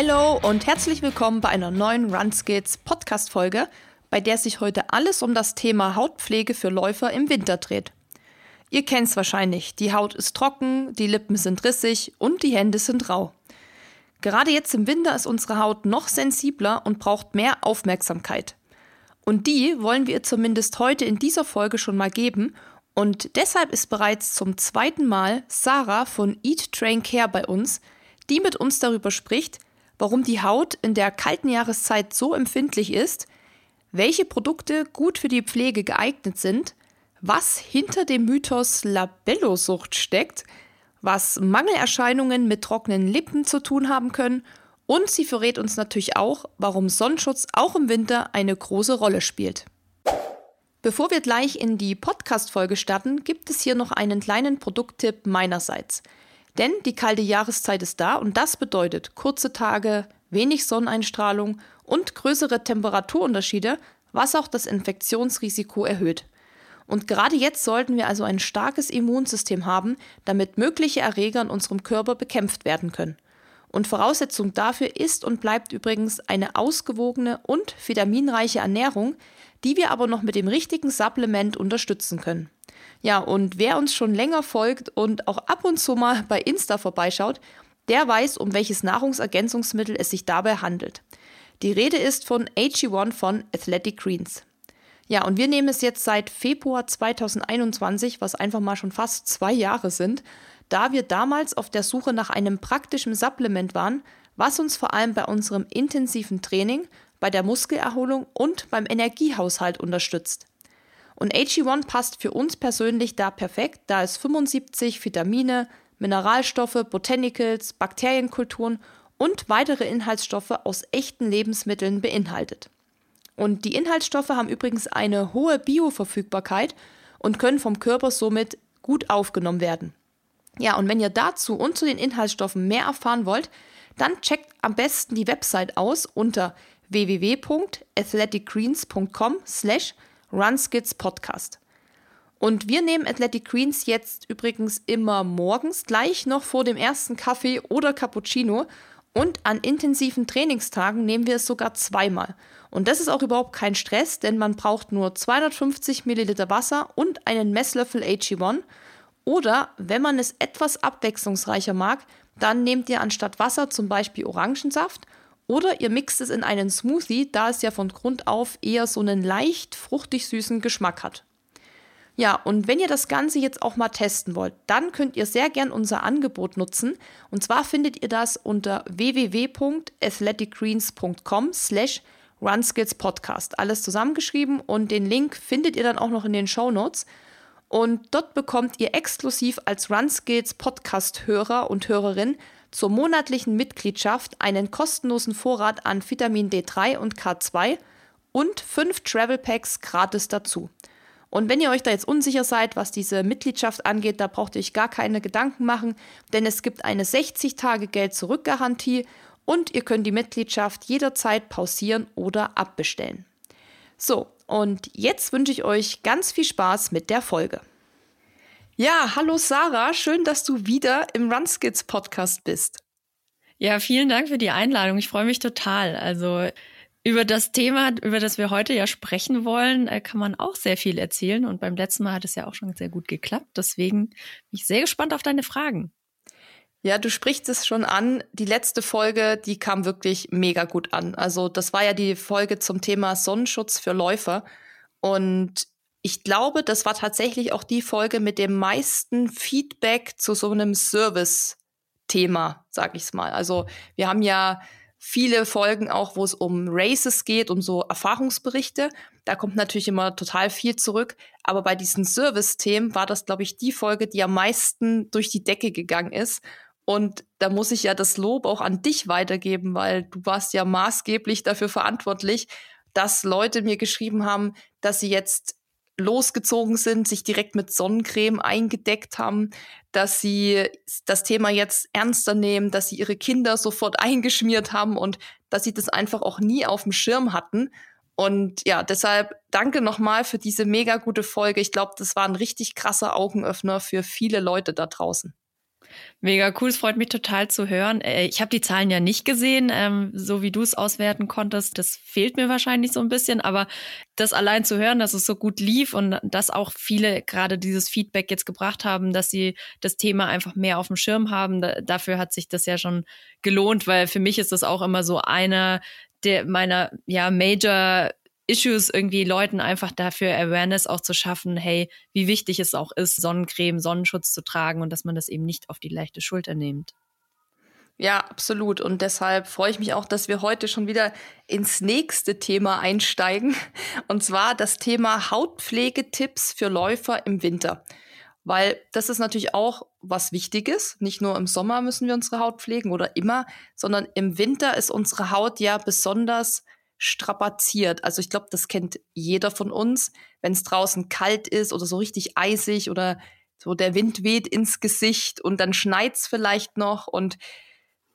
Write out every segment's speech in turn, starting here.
Hallo und herzlich willkommen bei einer neuen Runskits Podcast-Folge, bei der sich heute alles um das Thema Hautpflege für Läufer im Winter dreht. Ihr kennt es wahrscheinlich, die Haut ist trocken, die Lippen sind rissig und die Hände sind rau. Gerade jetzt im Winter ist unsere Haut noch sensibler und braucht mehr Aufmerksamkeit. Und die wollen wir zumindest heute in dieser Folge schon mal geben. Und deshalb ist bereits zum zweiten Mal Sarah von Eat Train Care bei uns, die mit uns darüber spricht, warum die Haut in der kalten Jahreszeit so empfindlich ist, welche Produkte gut für die Pflege geeignet sind, was hinter dem Mythos Labellosucht steckt, was Mangelerscheinungen mit trockenen Lippen zu tun haben können und sie verrät uns natürlich auch, warum Sonnenschutz auch im Winter eine große Rolle spielt. Bevor wir gleich in die Podcast-Folge starten, gibt es hier noch einen kleinen Produkttipp meinerseits – denn die kalte Jahreszeit ist da und das bedeutet kurze Tage, wenig Sonneneinstrahlung und größere Temperaturunterschiede, was auch das Infektionsrisiko erhöht. Und gerade jetzt sollten wir also ein starkes Immunsystem haben, damit mögliche Erreger in unserem Körper bekämpft werden können. Und Voraussetzung dafür ist und bleibt übrigens eine ausgewogene und vitaminreiche Ernährung, die wir aber noch mit dem richtigen Supplement unterstützen können. Ja, und wer uns schon länger folgt und auch ab und zu mal bei Insta vorbeischaut, der weiß, um welches Nahrungsergänzungsmittel es sich dabei handelt. Die Rede ist von AG1 von Athletic Greens. Ja, und wir nehmen es jetzt seit Februar 2021, was einfach mal schon fast zwei Jahre sind, da wir damals auf der Suche nach einem praktischen Supplement waren, was uns vor allem bei unserem intensiven Training, bei der Muskelerholung und beim Energiehaushalt unterstützt. Und AG1 passt für uns persönlich da perfekt, da es 75 Vitamine, Mineralstoffe, Botanicals, Bakterienkulturen und weitere Inhaltsstoffe aus echten Lebensmitteln beinhaltet. Und die Inhaltsstoffe haben übrigens eine hohe Bioverfügbarkeit und können vom Körper somit gut aufgenommen werden. Ja, und wenn ihr dazu und zu den Inhaltsstoffen mehr erfahren wollt, dann checkt am besten die Website aus unter www.athleticgreens.com slash Runskits Podcast. Und wir nehmen Athletic Greens jetzt übrigens immer morgens gleich noch vor dem ersten Kaffee oder Cappuccino und an intensiven Trainingstagen nehmen wir es sogar zweimal. Und das ist auch überhaupt kein Stress, denn man braucht nur 250 Milliliter Wasser und einen Messlöffel AG1. Oder wenn man es etwas abwechslungsreicher mag, dann nehmt ihr anstatt Wasser zum Beispiel Orangensaft oder ihr mixt es in einen Smoothie, da es ja von Grund auf eher so einen leicht fruchtig süßen Geschmack hat. Ja, und wenn ihr das Ganze jetzt auch mal testen wollt, dann könnt ihr sehr gern unser Angebot nutzen. Und zwar findet ihr das unter www.athleticgreens.com slash runskillspodcast. Alles zusammengeschrieben und den Link findet ihr dann auch noch in den Show Notes. Und dort bekommt ihr exklusiv als Runskills Podcast-Hörer und Hörerin zur monatlichen Mitgliedschaft einen kostenlosen Vorrat an Vitamin D3 und K2 und fünf Travel Packs gratis dazu. Und wenn ihr euch da jetzt unsicher seid, was diese Mitgliedschaft angeht, da braucht ihr euch gar keine Gedanken machen, denn es gibt eine 60 Tage Geld-Zurück-Garantie und ihr könnt die Mitgliedschaft jederzeit pausieren oder abbestellen. So, und jetzt wünsche ich euch ganz viel Spaß mit der Folge. Ja, hallo Sarah, schön, dass du wieder im Runskits Podcast bist. Ja, vielen Dank für die Einladung. Ich freue mich total. Also über das Thema, über das wir heute ja sprechen wollen, äh, kann man auch sehr viel erzählen. Und beim letzten Mal hat es ja auch schon sehr gut geklappt. Deswegen bin ich sehr gespannt auf deine Fragen. Ja, du sprichst es schon an. Die letzte Folge, die kam wirklich mega gut an. Also das war ja die Folge zum Thema Sonnenschutz für Läufer. Und ich glaube, das war tatsächlich auch die Folge mit dem meisten Feedback zu so einem Service-Thema, sag ich's mal. Also wir haben ja viele Folgen auch, wo es um Races geht, um so Erfahrungsberichte. Da kommt natürlich immer total viel zurück. Aber bei diesen Service-Themen war das, glaube ich, die Folge, die am meisten durch die Decke gegangen ist. Und da muss ich ja das Lob auch an dich weitergeben, weil du warst ja maßgeblich dafür verantwortlich, dass Leute mir geschrieben haben, dass sie jetzt losgezogen sind, sich direkt mit Sonnencreme eingedeckt haben, dass sie das Thema jetzt ernster nehmen, dass sie ihre Kinder sofort eingeschmiert haben und dass sie das einfach auch nie auf dem Schirm hatten. Und ja, deshalb danke nochmal für diese mega gute Folge. Ich glaube, das war ein richtig krasser Augenöffner für viele Leute da draußen. Mega cool, es freut mich total zu hören. Äh, ich habe die Zahlen ja nicht gesehen, ähm, so wie du es auswerten konntest. Das fehlt mir wahrscheinlich so ein bisschen, aber das allein zu hören, dass es so gut lief und dass auch viele gerade dieses Feedback jetzt gebracht haben, dass sie das Thema einfach mehr auf dem Schirm haben, dafür hat sich das ja schon gelohnt, weil für mich ist das auch immer so einer der meiner ja Major Issues irgendwie Leuten einfach dafür Awareness auch zu schaffen, hey, wie wichtig es auch ist, Sonnencreme, Sonnenschutz zu tragen und dass man das eben nicht auf die leichte Schulter nimmt. Ja, absolut. Und deshalb freue ich mich auch, dass wir heute schon wieder ins nächste Thema einsteigen. Und zwar das Thema Hautpflegetipps für Läufer im Winter. Weil das ist natürlich auch was Wichtiges. Nicht nur im Sommer müssen wir unsere Haut pflegen oder immer, sondern im Winter ist unsere Haut ja besonders strapaziert. Also ich glaube, das kennt jeder von uns, wenn es draußen kalt ist oder so richtig eisig oder so der Wind weht ins Gesicht und dann schneit's vielleicht noch und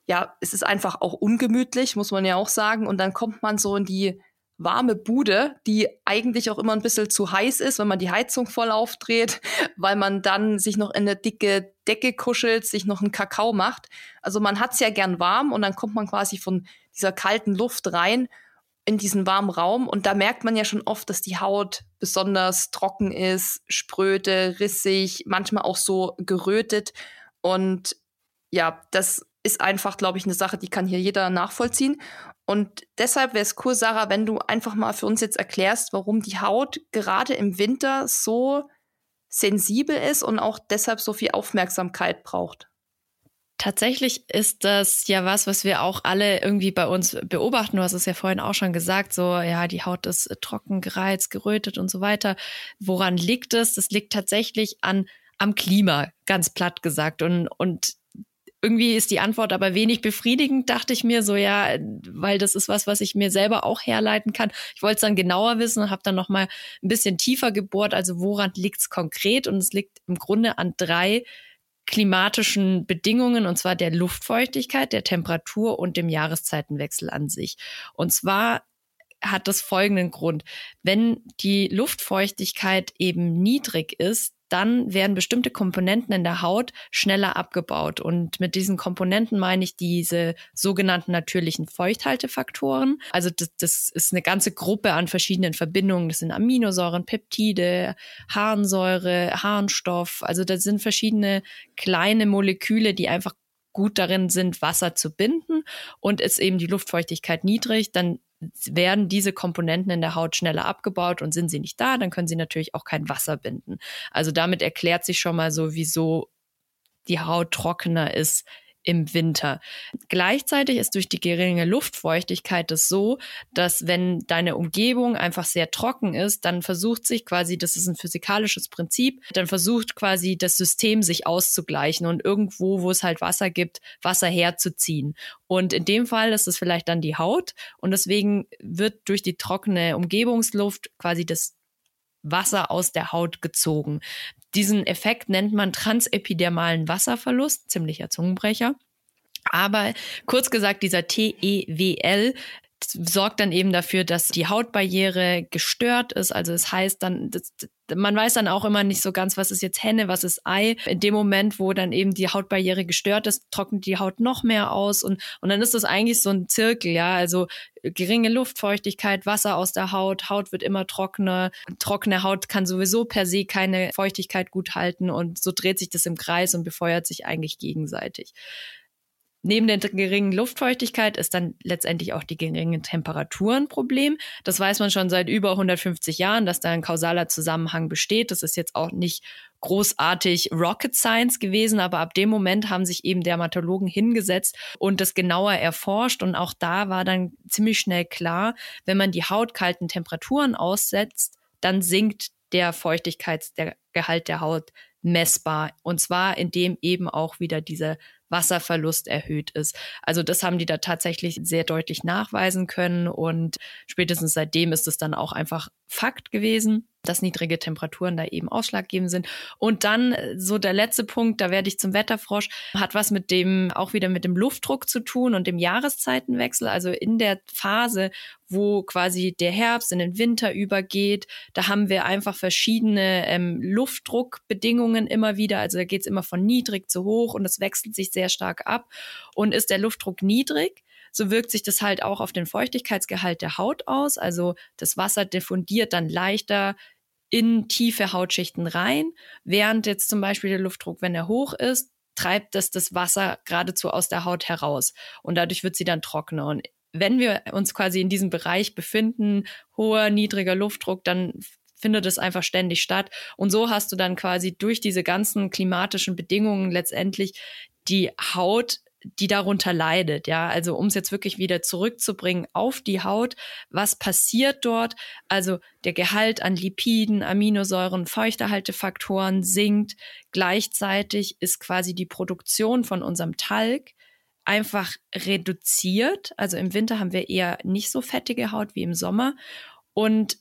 ja, es ist einfach auch ungemütlich, muss man ja auch sagen. Und dann kommt man so in die warme Bude, die eigentlich auch immer ein bisschen zu heiß ist, wenn man die Heizung voll aufdreht, weil man dann sich noch in eine dicke Decke kuschelt, sich noch einen Kakao macht. Also man hat's ja gern warm und dann kommt man quasi von dieser kalten Luft rein in diesen warmen Raum und da merkt man ja schon oft, dass die Haut besonders trocken ist, spröde, rissig, manchmal auch so gerötet und ja, das ist einfach, glaube ich, eine Sache, die kann hier jeder nachvollziehen. Und deshalb wäre es cool, Sarah, wenn du einfach mal für uns jetzt erklärst, warum die Haut gerade im Winter so sensibel ist und auch deshalb so viel Aufmerksamkeit braucht. Tatsächlich ist das ja was, was wir auch alle irgendwie bei uns beobachten. Du hast es ja vorhin auch schon gesagt, so, ja, die Haut ist trocken, gereizt, gerötet und so weiter. Woran liegt es? Das liegt tatsächlich an, am Klima, ganz platt gesagt. Und, und irgendwie ist die Antwort aber wenig befriedigend, dachte ich mir so, ja, weil das ist was, was ich mir selber auch herleiten kann. Ich wollte es dann genauer wissen und habe dann nochmal ein bisschen tiefer gebohrt. Also woran liegt es konkret? Und es liegt im Grunde an drei klimatischen Bedingungen, und zwar der Luftfeuchtigkeit, der Temperatur und dem Jahreszeitenwechsel an sich. Und zwar hat das folgenden Grund. Wenn die Luftfeuchtigkeit eben niedrig ist, dann werden bestimmte Komponenten in der Haut schneller abgebaut. Und mit diesen Komponenten meine ich diese sogenannten natürlichen Feuchthaltefaktoren. Also das, das ist eine ganze Gruppe an verschiedenen Verbindungen. Das sind Aminosäuren, Peptide, Harnsäure, Harnstoff. Also das sind verschiedene kleine Moleküle, die einfach gut darin sind, Wasser zu binden und ist eben die Luftfeuchtigkeit niedrig, dann werden diese Komponenten in der Haut schneller abgebaut und sind sie nicht da, dann können sie natürlich auch kein Wasser binden. Also damit erklärt sich schon mal so, wieso die Haut trockener ist im Winter. Gleichzeitig ist durch die geringe Luftfeuchtigkeit es so, dass wenn deine Umgebung einfach sehr trocken ist, dann versucht sich quasi, das ist ein physikalisches Prinzip, dann versucht quasi das System sich auszugleichen und irgendwo, wo es halt Wasser gibt, Wasser herzuziehen. Und in dem Fall ist es vielleicht dann die Haut und deswegen wird durch die trockene Umgebungsluft quasi das Wasser aus der Haut gezogen. Diesen Effekt nennt man transepidermalen Wasserverlust, ziemlicher Zungenbrecher. Aber kurz gesagt, dieser TEWL sorgt dann eben dafür, dass die Hautbarriere gestört ist. Also es das heißt dann, das, man weiß dann auch immer nicht so ganz, was ist jetzt Henne, was ist Ei. In dem Moment, wo dann eben die Hautbarriere gestört ist, trocknet die Haut noch mehr aus und, und dann ist das eigentlich so ein Zirkel, ja. Also geringe Luftfeuchtigkeit, Wasser aus der Haut, Haut wird immer trockener. Trockene Haut kann sowieso per se keine Feuchtigkeit gut halten und so dreht sich das im Kreis und befeuert sich eigentlich gegenseitig. Neben der geringen Luftfeuchtigkeit ist dann letztendlich auch die geringe Temperatur ein Problem. Das weiß man schon seit über 150 Jahren, dass da ein kausaler Zusammenhang besteht. Das ist jetzt auch nicht großartig Rocket Science gewesen, aber ab dem Moment haben sich eben Dermatologen hingesetzt und das genauer erforscht. Und auch da war dann ziemlich schnell klar, wenn man die Haut kalten Temperaturen aussetzt, dann sinkt der Feuchtigkeitsgehalt der Haut messbar. Und zwar indem eben auch wieder diese Wasserverlust erhöht ist. Also das haben die da tatsächlich sehr deutlich nachweisen können und spätestens seitdem ist es dann auch einfach Fakt gewesen, dass niedrige Temperaturen da eben ausschlaggebend sind. Und dann äh, so der letzte Punkt, da werde ich zum Wetterfrosch, hat was mit dem, auch wieder mit dem Luftdruck zu tun und dem Jahreszeitenwechsel. Also in der Phase, wo quasi der Herbst in den Winter übergeht. Da haben wir einfach verschiedene ähm, Luftdruckbedingungen immer wieder. Also da geht es immer von niedrig zu hoch und es wechselt sich sehr stark ab. Und ist der Luftdruck niedrig, so wirkt sich das halt auch auf den Feuchtigkeitsgehalt der Haut aus. Also das Wasser diffundiert dann leichter in tiefe Hautschichten rein, während jetzt zum Beispiel der Luftdruck, wenn er hoch ist, treibt das das Wasser geradezu aus der Haut heraus und dadurch wird sie dann trockener. Und wenn wir uns quasi in diesem Bereich befinden, hoher, niedriger Luftdruck, dann findet es einfach ständig statt. Und so hast du dann quasi durch diese ganzen klimatischen Bedingungen letztendlich die Haut die darunter leidet. Ja, also um es jetzt wirklich wieder zurückzubringen auf die Haut, was passiert dort? Also der Gehalt an Lipiden, Aminosäuren, Feuchtehaltefaktoren sinkt. Gleichzeitig ist quasi die Produktion von unserem Talg einfach reduziert. Also im Winter haben wir eher nicht so fettige Haut wie im Sommer. Und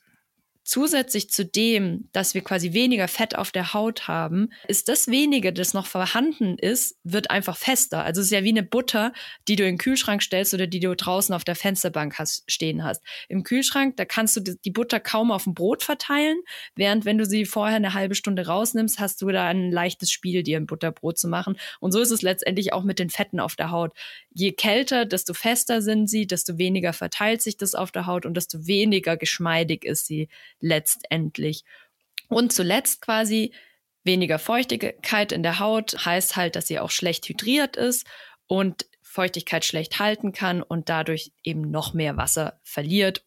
Zusätzlich zu dem, dass wir quasi weniger Fett auf der Haut haben, ist das wenige, das noch vorhanden ist, wird einfach fester. Also es ist ja wie eine Butter, die du in den Kühlschrank stellst oder die du draußen auf der Fensterbank hast, stehen hast. Im Kühlschrank, da kannst du die Butter kaum auf dem Brot verteilen, während wenn du sie vorher eine halbe Stunde rausnimmst, hast du da ein leichtes Spiel, dir ein Butterbrot zu machen. Und so ist es letztendlich auch mit den Fetten auf der Haut. Je kälter, desto fester sind sie, desto weniger verteilt sich das auf der Haut und desto weniger geschmeidig ist sie letztendlich. Und zuletzt quasi weniger Feuchtigkeit in der Haut heißt halt, dass sie auch schlecht hydriert ist und Feuchtigkeit schlecht halten kann und dadurch eben noch mehr Wasser verliert.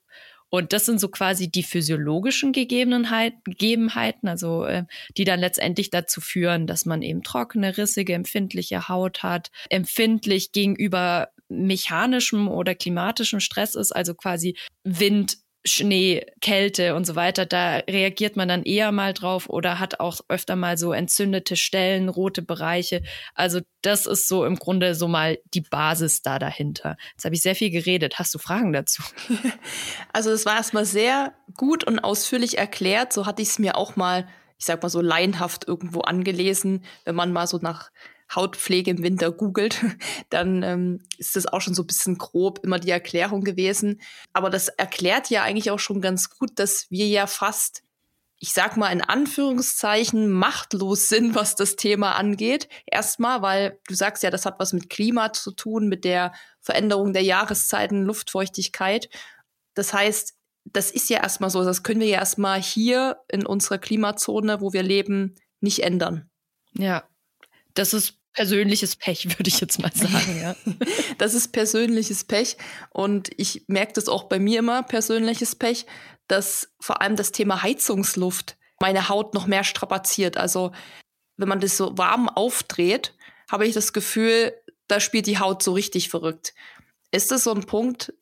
Und das sind so quasi die physiologischen Gegebenheiten, also äh, die dann letztendlich dazu führen, dass man eben trockene, rissige, empfindliche Haut hat, empfindlich gegenüber mechanischem oder klimatischem Stress ist, also quasi Wind, Schnee, Kälte und so weiter, da reagiert man dann eher mal drauf oder hat auch öfter mal so entzündete Stellen, rote Bereiche. Also das ist so im Grunde so mal die Basis da dahinter. Jetzt habe ich sehr viel geredet. Hast du Fragen dazu? Also es war erstmal sehr gut und ausführlich erklärt. So hatte ich es mir auch mal, ich sag mal so laienhaft irgendwo angelesen, wenn man mal so nach Hautpflege im Winter googelt, dann ähm, ist das auch schon so ein bisschen grob immer die Erklärung gewesen. Aber das erklärt ja eigentlich auch schon ganz gut, dass wir ja fast, ich sag mal in Anführungszeichen, machtlos sind, was das Thema angeht. Erstmal, weil du sagst ja, das hat was mit Klima zu tun, mit der Veränderung der Jahreszeiten, Luftfeuchtigkeit. Das heißt, das ist ja erstmal so, das können wir ja erstmal hier in unserer Klimazone, wo wir leben, nicht ändern. Ja, das ist persönliches Pech, würde ich jetzt mal sagen. Ja. das ist persönliches Pech. Und ich merke das auch bei mir immer, persönliches Pech, dass vor allem das Thema Heizungsluft meine Haut noch mehr strapaziert. Also wenn man das so warm aufdreht, habe ich das Gefühl, da spielt die Haut so richtig verrückt. Ist das so ein Punkt,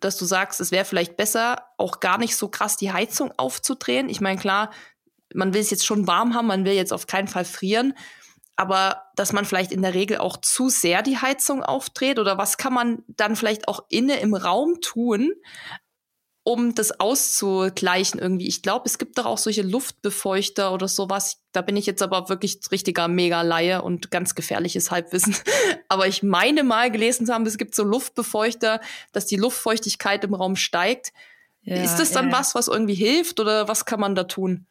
dass du sagst, es wäre vielleicht besser, auch gar nicht so krass die Heizung aufzudrehen? Ich meine, klar, man will es jetzt schon warm haben, man will jetzt auf keinen Fall frieren aber dass man vielleicht in der Regel auch zu sehr die Heizung aufdreht oder was kann man dann vielleicht auch inne im Raum tun, um das auszugleichen irgendwie. Ich glaube, es gibt doch auch solche Luftbefeuchter oder sowas. Da bin ich jetzt aber wirklich richtiger Mega-Laie und ganz gefährliches Halbwissen. aber ich meine mal gelesen zu haben, es gibt so Luftbefeuchter, dass die Luftfeuchtigkeit im Raum steigt. Ja, ist das dann ja. was, was irgendwie hilft oder was kann man da tun?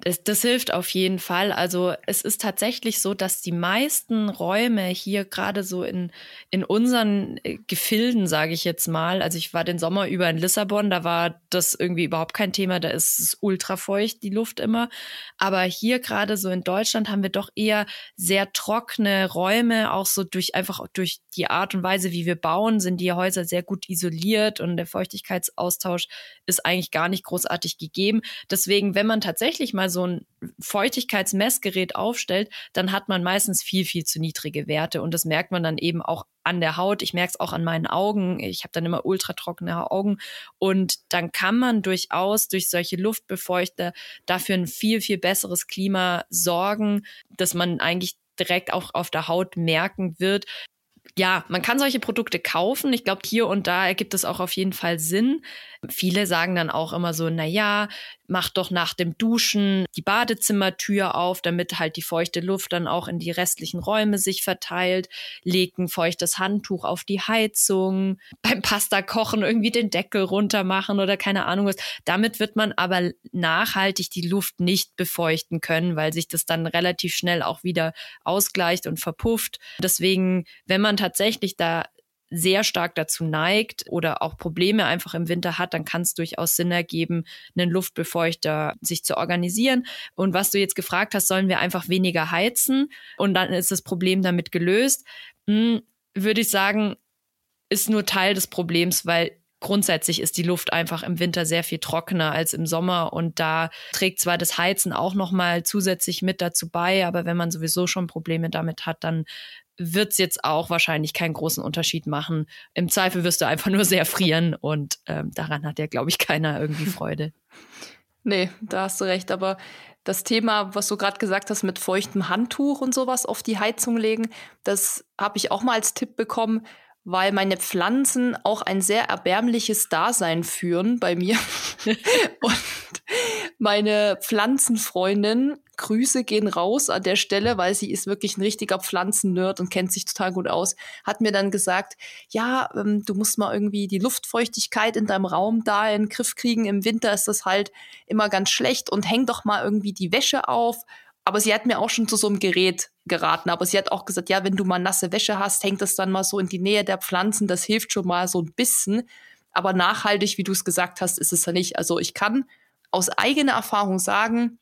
Das, das hilft auf jeden Fall. Also es ist tatsächlich so, dass die meisten Räume hier gerade so in, in unseren äh, Gefilden, sage ich jetzt mal, also ich war den Sommer über in Lissabon, da war das irgendwie überhaupt kein Thema, da ist es ultra feucht, die Luft immer. Aber hier gerade so in Deutschland haben wir doch eher sehr trockene Räume, auch so durch einfach durch die Art und Weise, wie wir bauen, sind die Häuser sehr gut isoliert und der Feuchtigkeitsaustausch ist eigentlich gar nicht großartig gegeben. Deswegen, wenn man tatsächlich tatsächlich mal so ein Feuchtigkeitsmessgerät aufstellt, dann hat man meistens viel, viel zu niedrige Werte. Und das merkt man dann eben auch an der Haut. Ich merke es auch an meinen Augen. Ich habe dann immer ultratrockene Augen. Und dann kann man durchaus durch solche Luftbefeuchter dafür ein viel, viel besseres Klima sorgen, dass man eigentlich direkt auch auf der Haut merken wird, ja, man kann solche Produkte kaufen. Ich glaube, hier und da ergibt es auch auf jeden Fall Sinn. Viele sagen dann auch immer so, na ja, macht doch nach dem Duschen die Badezimmertür auf, damit halt die feuchte Luft dann auch in die restlichen Räume sich verteilt, legt ein feuchtes Handtuch auf die Heizung, beim Pasta kochen irgendwie den Deckel runter machen oder keine Ahnung was. Damit wird man aber nachhaltig die Luft nicht befeuchten können, weil sich das dann relativ schnell auch wieder ausgleicht und verpufft. Deswegen, wenn man tatsächlich da sehr stark dazu neigt oder auch Probleme einfach im Winter hat, dann kann es durchaus Sinn ergeben, einen Luftbefeuchter sich zu organisieren. Und was du jetzt gefragt hast, sollen wir einfach weniger heizen und dann ist das Problem damit gelöst? Hm, würde ich sagen, ist nur Teil des Problems, weil grundsätzlich ist die Luft einfach im Winter sehr viel trockener als im Sommer und da trägt zwar das Heizen auch noch mal zusätzlich mit dazu bei, aber wenn man sowieso schon Probleme damit hat, dann wird es jetzt auch wahrscheinlich keinen großen Unterschied machen. Im Zweifel wirst du einfach nur sehr frieren und ähm, daran hat ja, glaube ich, keiner irgendwie Freude. Nee, da hast du recht. Aber das Thema, was du gerade gesagt hast, mit feuchtem Handtuch und sowas auf die Heizung legen, das habe ich auch mal als Tipp bekommen, weil meine Pflanzen auch ein sehr erbärmliches Dasein führen bei mir. und meine Pflanzenfreundin, Grüße gehen raus an der Stelle, weil sie ist wirklich ein richtiger Pflanzennerd und kennt sich total gut aus, hat mir dann gesagt, ja, ähm, du musst mal irgendwie die Luftfeuchtigkeit in deinem Raum da in den Griff kriegen. Im Winter ist das halt immer ganz schlecht und häng doch mal irgendwie die Wäsche auf. Aber sie hat mir auch schon zu so einem Gerät geraten. Aber sie hat auch gesagt, ja, wenn du mal nasse Wäsche hast, hängt das dann mal so in die Nähe der Pflanzen. Das hilft schon mal so ein bisschen. Aber nachhaltig, wie du es gesagt hast, ist es ja nicht. Also ich kann aus eigener Erfahrung sagen,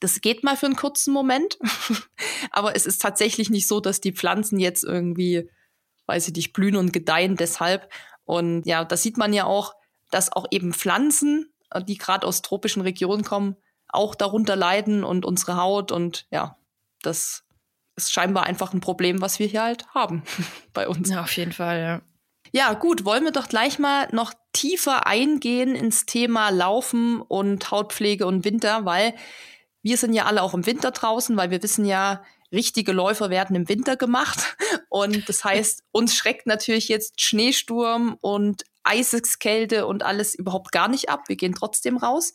das geht mal für einen kurzen Moment, aber es ist tatsächlich nicht so, dass die Pflanzen jetzt irgendwie, weiß ich nicht, blühen und gedeihen deshalb. Und ja, das sieht man ja auch, dass auch eben Pflanzen, äh, die gerade aus tropischen Regionen kommen, auch darunter leiden und unsere Haut und ja, das ist scheinbar einfach ein Problem, was wir hier halt haben bei uns. Ja, auf jeden Fall, ja. Ja, gut, wollen wir doch gleich mal noch tiefer eingehen ins Thema Laufen und Hautpflege und Winter, weil wir sind ja alle auch im Winter draußen, weil wir wissen ja, richtige Läufer werden im Winter gemacht. Und das heißt, uns schreckt natürlich jetzt Schneesturm und Eiseskälte und alles überhaupt gar nicht ab. Wir gehen trotzdem raus.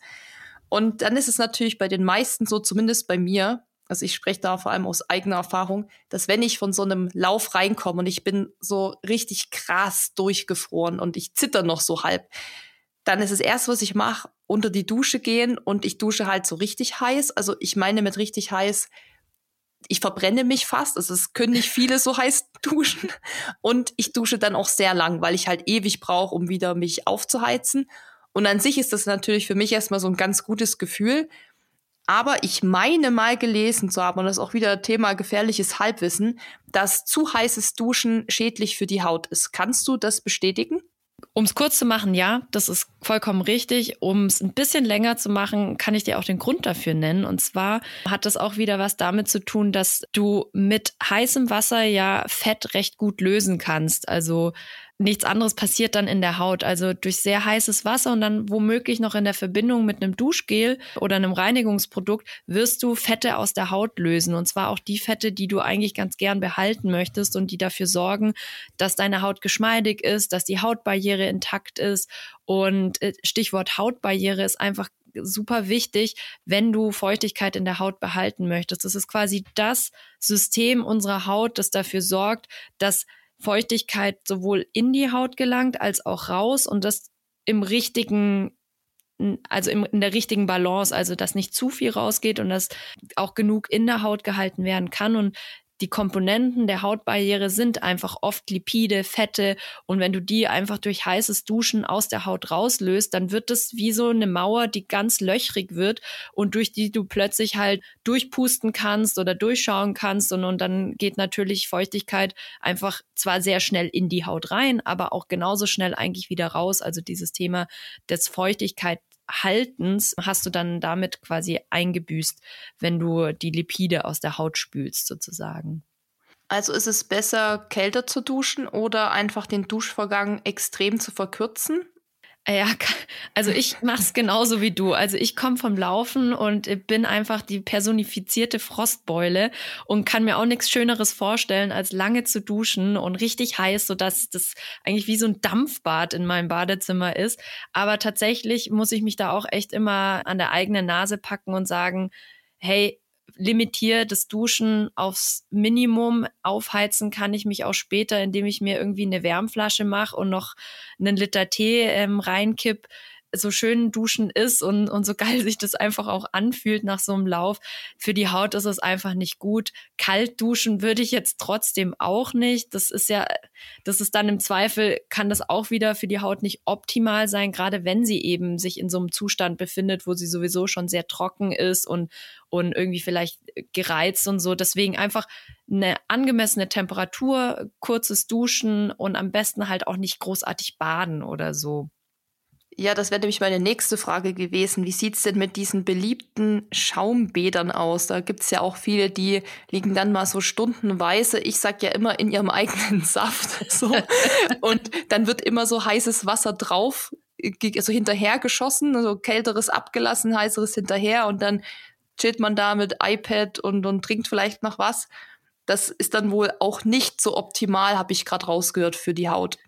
Und dann ist es natürlich bei den meisten so, zumindest bei mir, also ich spreche da vor allem aus eigener Erfahrung, dass wenn ich von so einem Lauf reinkomme und ich bin so richtig krass durchgefroren und ich zitter noch so halb, dann ist das erste, was ich mache, unter die Dusche gehen und ich dusche halt so richtig heiß. Also ich meine mit richtig heiß, ich verbrenne mich fast. Also es können nicht viele so heiß duschen. Und ich dusche dann auch sehr lang, weil ich halt ewig brauche, um wieder mich aufzuheizen. Und an sich ist das natürlich für mich erstmal so ein ganz gutes Gefühl. Aber ich meine mal gelesen zu haben, und das ist auch wieder Thema gefährliches Halbwissen, dass zu heißes Duschen schädlich für die Haut ist. Kannst du das bestätigen? Um es kurz zu machen, ja, das ist vollkommen richtig. Um es ein bisschen länger zu machen, kann ich dir auch den Grund dafür nennen. Und zwar hat das auch wieder was damit zu tun, dass du mit heißem Wasser ja Fett recht gut lösen kannst. Also nichts anderes passiert dann in der Haut. Also durch sehr heißes Wasser und dann womöglich noch in der Verbindung mit einem Duschgel oder einem Reinigungsprodukt wirst du Fette aus der Haut lösen. Und zwar auch die Fette, die du eigentlich ganz gern behalten möchtest und die dafür sorgen, dass deine Haut geschmeidig ist, dass die Hautbarriere intakt ist. Und äh, Stichwort Hautbarriere ist einfach super wichtig, wenn du Feuchtigkeit in der Haut behalten möchtest. Das ist quasi das System unserer Haut, das dafür sorgt, dass Feuchtigkeit sowohl in die Haut gelangt als auch raus und das im richtigen also in der richtigen Balance, also dass nicht zu viel rausgeht und dass auch genug in der Haut gehalten werden kann. Und die Komponenten der Hautbarriere sind einfach oft Lipide, Fette und wenn du die einfach durch heißes Duschen aus der Haut rauslöst, dann wird es wie so eine Mauer, die ganz löchrig wird und durch die du plötzlich halt durchpusten kannst oder durchschauen kannst und, und dann geht natürlich Feuchtigkeit einfach zwar sehr schnell in die Haut rein, aber auch genauso schnell eigentlich wieder raus. Also dieses Thema des Feuchtigkeit Haltens hast du dann damit quasi eingebüßt, wenn du die Lipide aus der Haut spülst, sozusagen. Also ist es besser, kälter zu duschen oder einfach den Duschvorgang extrem zu verkürzen? Ja, also ich mache es genauso wie du. Also ich komme vom Laufen und bin einfach die personifizierte Frostbeule und kann mir auch nichts Schöneres vorstellen, als lange zu duschen und richtig heiß, sodass das eigentlich wie so ein Dampfbad in meinem Badezimmer ist. Aber tatsächlich muss ich mich da auch echt immer an der eigenen Nase packen und sagen, hey, limitiere das Duschen aufs Minimum. Aufheizen kann ich mich auch später, indem ich mir irgendwie eine Wärmflasche mache und noch einen Liter Tee ähm, reinkipp so schön duschen ist und, und so geil sich das einfach auch anfühlt nach so einem Lauf. Für die Haut ist es einfach nicht gut. Kalt duschen würde ich jetzt trotzdem auch nicht. Das ist ja, das ist dann im Zweifel, kann das auch wieder für die Haut nicht optimal sein, gerade wenn sie eben sich in so einem Zustand befindet, wo sie sowieso schon sehr trocken ist und, und irgendwie vielleicht gereizt und so. Deswegen einfach eine angemessene Temperatur, kurzes Duschen und am besten halt auch nicht großartig baden oder so. Ja, das wäre nämlich meine nächste Frage gewesen. Wie sieht's denn mit diesen beliebten Schaumbädern aus? Da gibt's ja auch viele, die liegen dann mal so stundenweise, ich sag ja immer, in ihrem eigenen Saft. So. Und dann wird immer so heißes Wasser drauf, also hinterhergeschossen, also kälteres abgelassen, heißeres hinterher und dann chillt man da mit iPad und, und trinkt vielleicht noch was. Das ist dann wohl auch nicht so optimal, habe ich gerade rausgehört, für die Haut.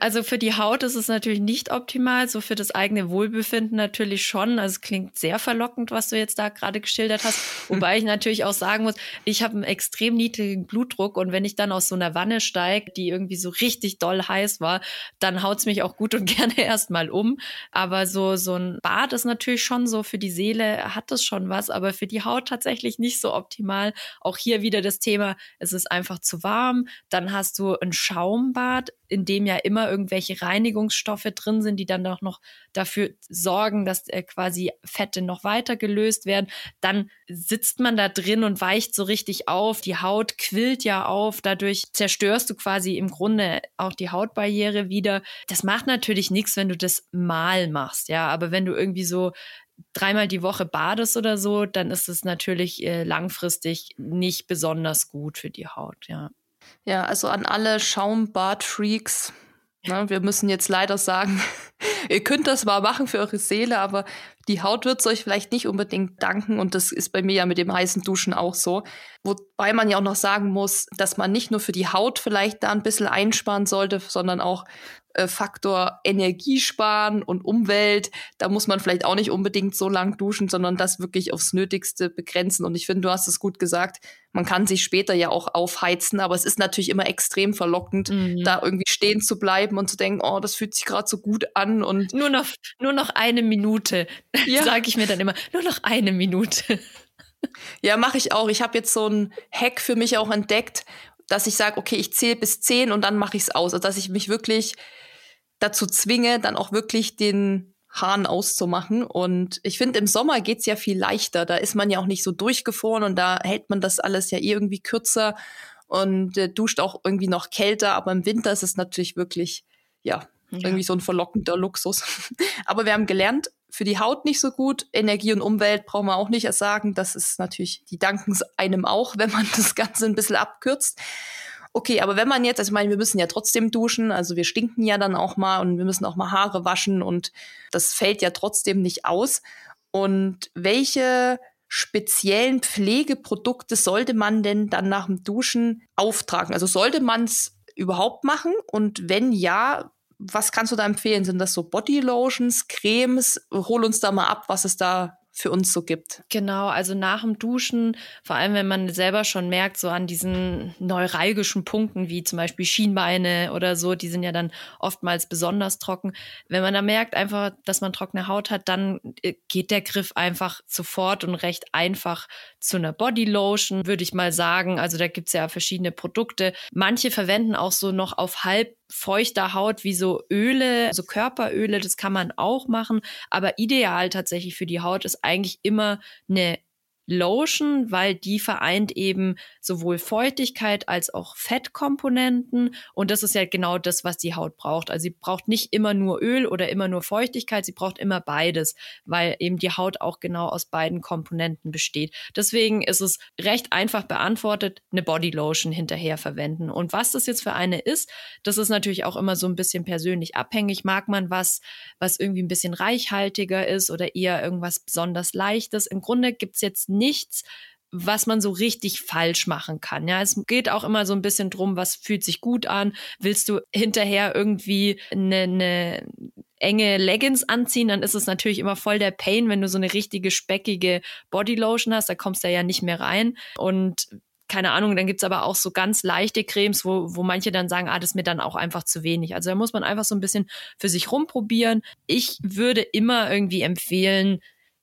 Also für die Haut ist es natürlich nicht optimal, so für das eigene Wohlbefinden natürlich schon. Also es klingt sehr verlockend, was du jetzt da gerade geschildert hast. Wobei ich natürlich auch sagen muss, ich habe einen extrem niedrigen Blutdruck und wenn ich dann aus so einer Wanne steige, die irgendwie so richtig doll heiß war, dann haut's mich auch gut und gerne erstmal um. Aber so, so ein Bad ist natürlich schon so, für die Seele hat es schon was, aber für die Haut tatsächlich nicht so optimal. Auch hier wieder das Thema, es ist einfach zu warm. Dann hast du ein Schaumbad, in dem ja immer irgendwelche Reinigungsstoffe drin sind, die dann auch noch dafür sorgen, dass äh, quasi Fette noch weiter gelöst werden. Dann sitzt man da drin und weicht so richtig auf. Die Haut quillt ja auf. Dadurch zerstörst du quasi im Grunde auch die Hautbarriere wieder. Das macht natürlich nichts, wenn du das mal machst, ja. Aber wenn du irgendwie so dreimal die Woche badest oder so, dann ist es natürlich äh, langfristig nicht besonders gut für die Haut, ja. Ja, also an alle Schaumbad-Freaks. Ne, wir müssen jetzt leider sagen, ihr könnt das mal machen für eure Seele, aber die Haut wird es euch vielleicht nicht unbedingt danken. Und das ist bei mir ja mit dem heißen Duschen auch so. Wobei man ja auch noch sagen muss, dass man nicht nur für die Haut vielleicht da ein bisschen einsparen sollte, sondern auch äh, Faktor Energiesparen und Umwelt, da muss man vielleicht auch nicht unbedingt so lang duschen, sondern das wirklich aufs Nötigste begrenzen. Und ich finde, du hast es gut gesagt, man kann sich später ja auch aufheizen, aber es ist natürlich immer extrem verlockend, mhm. da irgendwie stehen zu bleiben und zu denken, oh, das fühlt sich gerade so gut an und nur noch nur noch eine Minute, ja. sage ich mir dann immer, nur noch eine Minute. Ja, mache ich auch. Ich habe jetzt so einen Hack für mich auch entdeckt, dass ich sage, okay, ich zähle bis zehn und dann mache ich es aus. Also dass ich mich wirklich dazu zwinge, dann auch wirklich den Hahn auszumachen. Und ich finde, im Sommer geht's ja viel leichter. Da ist man ja auch nicht so durchgefroren und da hält man das alles ja irgendwie kürzer und äh, duscht auch irgendwie noch kälter. Aber im Winter ist es natürlich wirklich, ja, ja. irgendwie so ein verlockender Luxus. Aber wir haben gelernt, für die Haut nicht so gut. Energie und Umwelt brauchen wir auch nicht erst sagen. Das ist natürlich, die danken es einem auch, wenn man das Ganze ein bisschen abkürzt. Okay, aber wenn man jetzt, also ich meine, wir müssen ja trotzdem duschen, also wir stinken ja dann auch mal und wir müssen auch mal Haare waschen und das fällt ja trotzdem nicht aus. Und welche speziellen Pflegeprodukte sollte man denn dann nach dem Duschen auftragen? Also sollte man es überhaupt machen? Und wenn ja, was kannst du da empfehlen? Sind das so Bodylotions, Cremes? Hol uns da mal ab, was es da für uns so gibt. Genau, also nach dem Duschen, vor allem wenn man selber schon merkt, so an diesen neuralgischen Punkten wie zum Beispiel Schienbeine oder so, die sind ja dann oftmals besonders trocken. Wenn man da merkt einfach, dass man trockene Haut hat, dann äh, geht der Griff einfach sofort und recht einfach zu einer Bodylotion, würde ich mal sagen. Also da gibt's ja verschiedene Produkte. Manche verwenden auch so noch auf halb feuchter Haut wie so Öle, so Körperöle, das kann man auch machen. Aber ideal tatsächlich für die Haut ist eigentlich immer eine Lotion, weil die vereint eben sowohl Feuchtigkeit als auch Fettkomponenten. Und das ist ja genau das, was die Haut braucht. Also sie braucht nicht immer nur Öl oder immer nur Feuchtigkeit, sie braucht immer beides, weil eben die Haut auch genau aus beiden Komponenten besteht. Deswegen ist es recht einfach beantwortet, eine Bodylotion hinterher verwenden. Und was das jetzt für eine ist, das ist natürlich auch immer so ein bisschen persönlich abhängig. Mag man was, was irgendwie ein bisschen reichhaltiger ist oder eher irgendwas besonders leichtes? Im Grunde gibt's jetzt nichts, was man so richtig falsch machen kann. Ja, es geht auch immer so ein bisschen drum, was fühlt sich gut an. Willst du hinterher irgendwie eine, eine enge Leggings anziehen, dann ist es natürlich immer voll der Pain, wenn du so eine richtige speckige Bodylotion hast, da kommst du ja nicht mehr rein. Und keine Ahnung, dann gibt's aber auch so ganz leichte Cremes, wo, wo manche dann sagen, ah, das ist mir dann auch einfach zu wenig. Also da muss man einfach so ein bisschen für sich rumprobieren. Ich würde immer irgendwie empfehlen,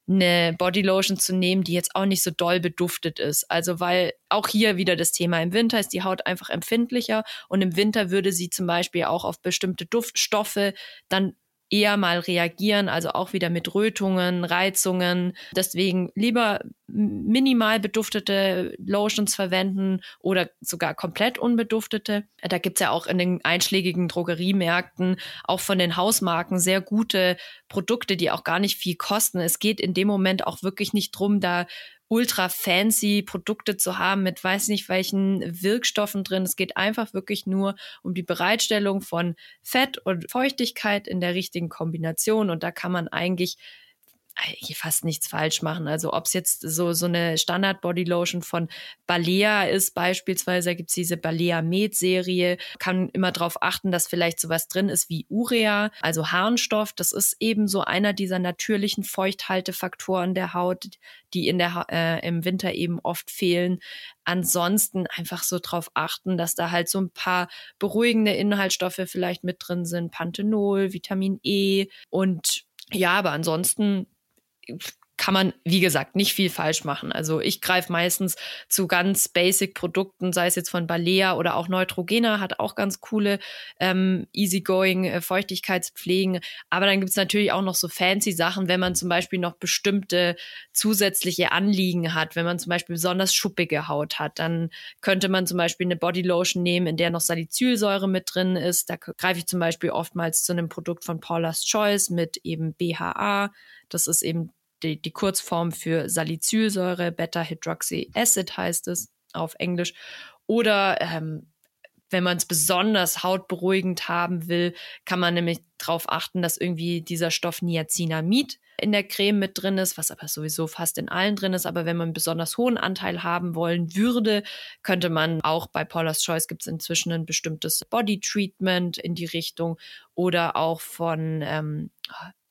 eine Bodylotion zu nehmen, die jetzt auch nicht so doll beduftet ist. Also weil auch hier wieder das Thema im Winter ist die Haut einfach empfindlicher und im Winter würde sie zum Beispiel auch auf bestimmte Duftstoffe dann eher mal reagieren, also auch wieder mit Rötungen, Reizungen. Deswegen lieber minimal beduftete Lotions verwenden oder sogar komplett unbeduftete. Da gibt's ja auch in den einschlägigen Drogeriemärkten, auch von den Hausmarken, sehr gute Produkte, die auch gar nicht viel kosten. Es geht in dem Moment auch wirklich nicht drum, da ultra fancy Produkte zu haben mit weiß nicht welchen Wirkstoffen drin. Es geht einfach wirklich nur um die Bereitstellung von Fett und Feuchtigkeit in der richtigen Kombination. Und da kann man eigentlich fast nichts falsch machen. Also ob es jetzt so, so eine Standard Body Lotion von Balea ist beispielsweise, da gibt's diese Balea Med Serie, kann immer darauf achten, dass vielleicht sowas drin ist wie Urea, also Harnstoff. Das ist eben so einer dieser natürlichen Feuchthaltefaktoren der Haut, die in der, äh, im Winter eben oft fehlen. Ansonsten einfach so drauf achten, dass da halt so ein paar beruhigende Inhaltsstoffe vielleicht mit drin sind. Panthenol, Vitamin E und ja, aber ansonsten kann man, wie gesagt, nicht viel falsch machen. Also ich greife meistens zu ganz basic Produkten, sei es jetzt von Balea oder auch Neutrogena, hat auch ganz coole ähm, easygoing äh, Feuchtigkeitspflegen. Aber dann gibt es natürlich auch noch so fancy Sachen, wenn man zum Beispiel noch bestimmte zusätzliche Anliegen hat. Wenn man zum Beispiel besonders schuppige Haut hat, dann könnte man zum Beispiel eine Bodylotion nehmen, in der noch Salicylsäure mit drin ist. Da greife ich zum Beispiel oftmals zu einem Produkt von Paula's Choice mit eben BHA. Das ist eben die, die Kurzform für Salicylsäure, Beta-Hydroxy-Acid heißt es auf Englisch. Oder ähm, wenn man es besonders hautberuhigend haben will, kann man nämlich darauf achten, dass irgendwie dieser Stoff Niacinamid in der Creme mit drin ist, was aber sowieso fast in allen drin ist. Aber wenn man einen besonders hohen Anteil haben wollen würde, könnte man auch bei Paula's Choice gibt es inzwischen ein bestimmtes Body Treatment in die Richtung oder auch von ähm,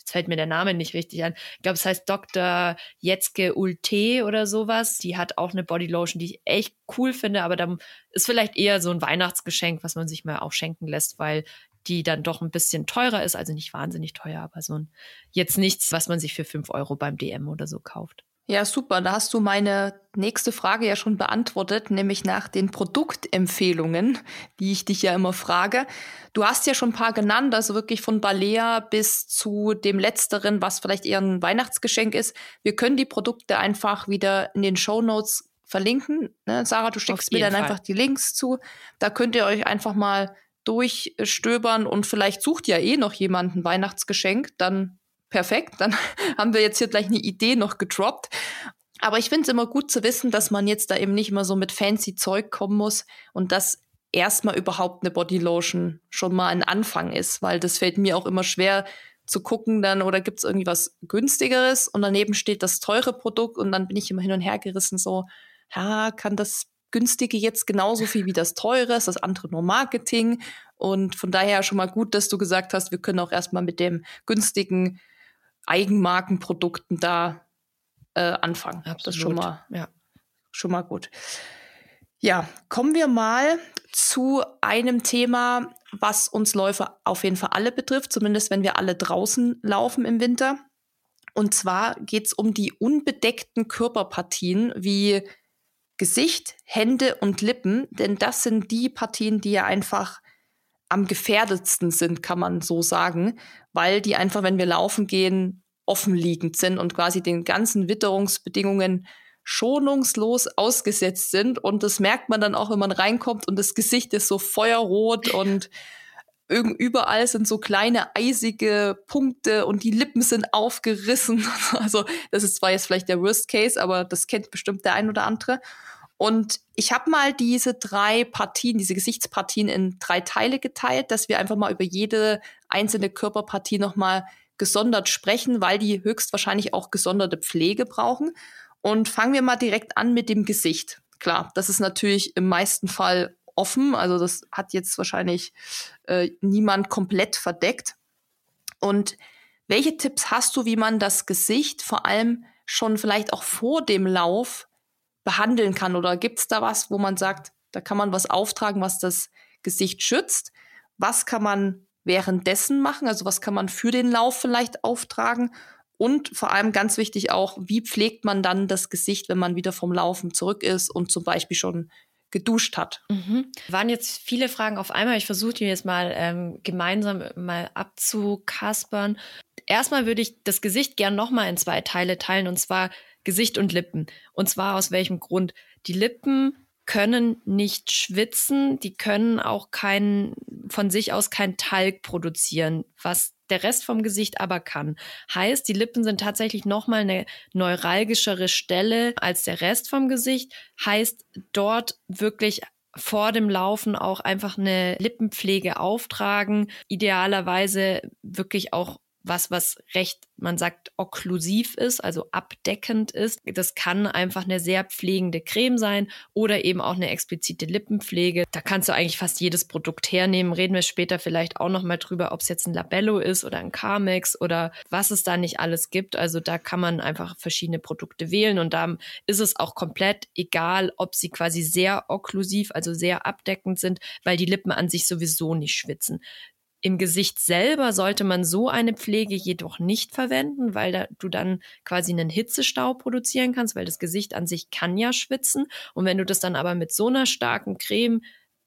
jetzt fällt mir der Name nicht richtig an. Ich glaube, es heißt Dr. Jetzke Ulte oder sowas. Die hat auch eine Bodylotion, die ich echt cool finde, aber da ist vielleicht eher so ein Weihnachtsgeschenk, was man sich mal auch schenken lässt, weil die dann doch ein bisschen teurer ist, also nicht wahnsinnig teuer, aber so ein jetzt nichts, was man sich für fünf Euro beim DM oder so kauft. Ja, super. Da hast du meine nächste Frage ja schon beantwortet, nämlich nach den Produktempfehlungen, die ich dich ja immer frage. Du hast ja schon ein paar genannt, also wirklich von Balea bis zu dem letzteren, was vielleicht eher ein Weihnachtsgeschenk ist. Wir können die Produkte einfach wieder in den Show Notes verlinken. Ne? Sarah, du schickst mir dann Fall. einfach die Links zu. Da könnt ihr euch einfach mal durchstöbern und vielleicht sucht ja eh noch jemand ein Weihnachtsgeschenk, dann perfekt, dann haben wir jetzt hier gleich eine Idee noch gedroppt. Aber ich finde es immer gut zu wissen, dass man jetzt da eben nicht immer so mit fancy Zeug kommen muss und dass erstmal überhaupt eine Bodylotion schon mal ein Anfang ist, weil das fällt mir auch immer schwer zu gucken dann oder gibt es irgendwie was günstigeres und daneben steht das teure Produkt und dann bin ich immer hin und her gerissen so, ja, kann das günstige jetzt genauso viel wie das teure, ist das andere nur Marketing und von daher schon mal gut, dass du gesagt hast, wir können auch erstmal mit dem günstigen Eigenmarkenprodukten da äh, anfangen. Absolut. Das ist schon mal, ja. schon mal gut. Ja, kommen wir mal zu einem Thema, was uns Läufer auf jeden Fall alle betrifft, zumindest wenn wir alle draußen laufen im Winter. Und zwar geht es um die unbedeckten Körperpartien wie Gesicht, Hände und Lippen, denn das sind die Partien, die ja einfach am gefährdetsten sind, kann man so sagen, weil die einfach, wenn wir laufen gehen, offenliegend sind und quasi den ganzen Witterungsbedingungen schonungslos ausgesetzt sind. Und das merkt man dann auch, wenn man reinkommt und das Gesicht ist so feuerrot und überall sind so kleine eisige Punkte und die Lippen sind aufgerissen. Also das ist zwar jetzt vielleicht der Worst Case, aber das kennt bestimmt der ein oder andere. Und ich habe mal diese drei Partien, diese Gesichtspartien in drei Teile geteilt, dass wir einfach mal über jede einzelne Körperpartie nochmal gesondert sprechen, weil die höchstwahrscheinlich auch gesonderte Pflege brauchen. Und fangen wir mal direkt an mit dem Gesicht. Klar, das ist natürlich im meisten Fall offen, also das hat jetzt wahrscheinlich äh, niemand komplett verdeckt. Und welche Tipps hast du, wie man das Gesicht vor allem schon vielleicht auch vor dem Lauf behandeln kann? Oder gibt es da was, wo man sagt, da kann man was auftragen, was das Gesicht schützt? Was kann man währenddessen machen? Also was kann man für den Lauf vielleicht auftragen? Und vor allem ganz wichtig auch, wie pflegt man dann das Gesicht, wenn man wieder vom Laufen zurück ist und zum Beispiel schon geduscht hat. Mhm. Waren jetzt viele Fragen auf einmal. Ich versuche die jetzt mal ähm, gemeinsam mal abzukaspern. Erstmal würde ich das Gesicht gern nochmal in zwei Teile teilen, und zwar Gesicht und Lippen. Und zwar aus welchem Grund? Die Lippen können nicht schwitzen, die können auch kein, von sich aus kein Talg produzieren, was der Rest vom Gesicht aber kann. Heißt, die Lippen sind tatsächlich nochmal eine neuralgischere Stelle als der Rest vom Gesicht. Heißt, dort wirklich vor dem Laufen auch einfach eine Lippenpflege auftragen. Idealerweise wirklich auch was, was recht, man sagt, okklusiv ist, also abdeckend ist. Das kann einfach eine sehr pflegende Creme sein oder eben auch eine explizite Lippenpflege. Da kannst du eigentlich fast jedes Produkt hernehmen. Reden wir später vielleicht auch nochmal drüber, ob es jetzt ein Labello ist oder ein Carmex oder was es da nicht alles gibt. Also da kann man einfach verschiedene Produkte wählen und da ist es auch komplett egal, ob sie quasi sehr okklusiv, also sehr abdeckend sind, weil die Lippen an sich sowieso nicht schwitzen. Im Gesicht selber sollte man so eine Pflege jedoch nicht verwenden, weil da, du dann quasi einen Hitzestau produzieren kannst, weil das Gesicht an sich kann ja schwitzen. Und wenn du das dann aber mit so einer starken Creme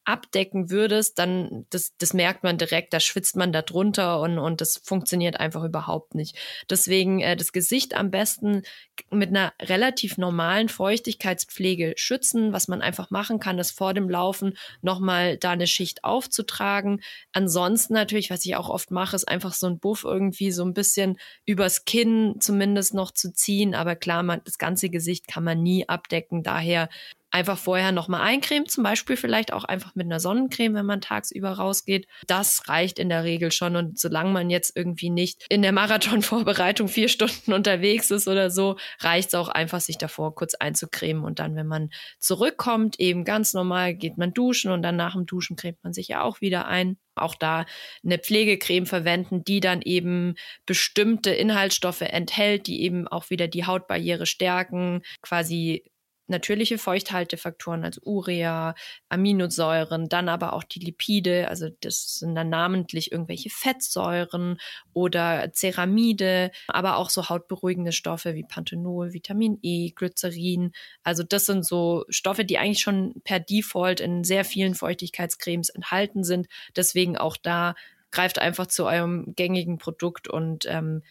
abdecken würdest, dann das, das merkt man direkt, da schwitzt man da drunter und, und das funktioniert einfach überhaupt nicht. Deswegen äh, das Gesicht am besten mit einer relativ normalen Feuchtigkeitspflege schützen. Was man einfach machen kann, ist vor dem Laufen nochmal da eine Schicht aufzutragen. Ansonsten natürlich, was ich auch oft mache, ist einfach so ein Buff irgendwie so ein bisschen übers Kinn zumindest noch zu ziehen. Aber klar, man, das ganze Gesicht kann man nie abdecken. Daher einfach vorher nochmal eincremen, zum Beispiel vielleicht auch einfach mit einer Sonnencreme, wenn man tagsüber rausgeht. Das reicht in der Regel schon. Und solange man jetzt irgendwie nicht in der Marathonvorbereitung vier Stunden unterwegs ist oder so, reicht es auch einfach, sich davor kurz einzucremen. Und dann, wenn man zurückkommt, eben ganz normal geht man duschen und dann nach dem Duschen cremt man sich ja auch wieder ein auch da eine Pflegecreme verwenden, die dann eben bestimmte Inhaltsstoffe enthält, die eben auch wieder die Hautbarriere stärken, quasi natürliche Feuchthaltefaktoren, also Urea, Aminosäuren, dann aber auch die Lipide, also das sind dann namentlich irgendwelche Fettsäuren oder Ceramide, aber auch so hautberuhigende Stoffe wie Panthenol, Vitamin E, Glycerin. Also das sind so Stoffe, die eigentlich schon per Default in sehr vielen Feuchtigkeitscremes enthalten sind. Deswegen auch da greift einfach zu eurem gängigen Produkt und ähm,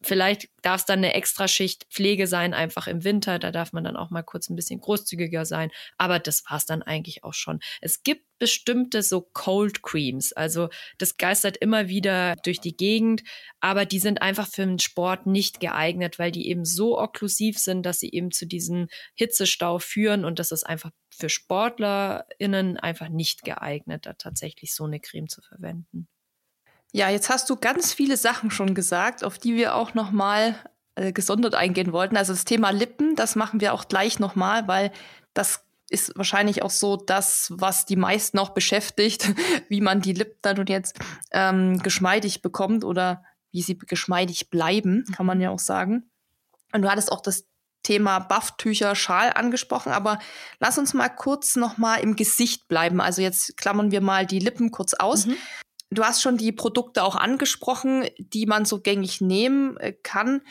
Vielleicht darf es dann eine Extraschicht Pflege sein, einfach im Winter. Da darf man dann auch mal kurz ein bisschen großzügiger sein. Aber das war es dann eigentlich auch schon. Es gibt bestimmte so Cold Creams. Also das geistert immer wieder durch die Gegend. Aber die sind einfach für den Sport nicht geeignet, weil die eben so okklusiv sind, dass sie eben zu diesem Hitzestau führen. Und das ist einfach für SportlerInnen einfach nicht geeignet, da tatsächlich so eine Creme zu verwenden. Ja, jetzt hast du ganz viele Sachen schon gesagt, auf die wir auch noch mal äh, gesondert eingehen wollten. Also das Thema Lippen, das machen wir auch gleich noch mal, weil das ist wahrscheinlich auch so das, was die meisten auch beschäftigt, wie man die Lippen dann und jetzt ähm, geschmeidig bekommt oder wie sie geschmeidig bleiben, kann man ja auch sagen. Und du hattest auch das Thema Bufftücher, Schal angesprochen, aber lass uns mal kurz noch mal im Gesicht bleiben. Also jetzt klammern wir mal die Lippen kurz aus. Mhm. Du hast schon die Produkte auch angesprochen, die man so gängig nehmen äh, kann.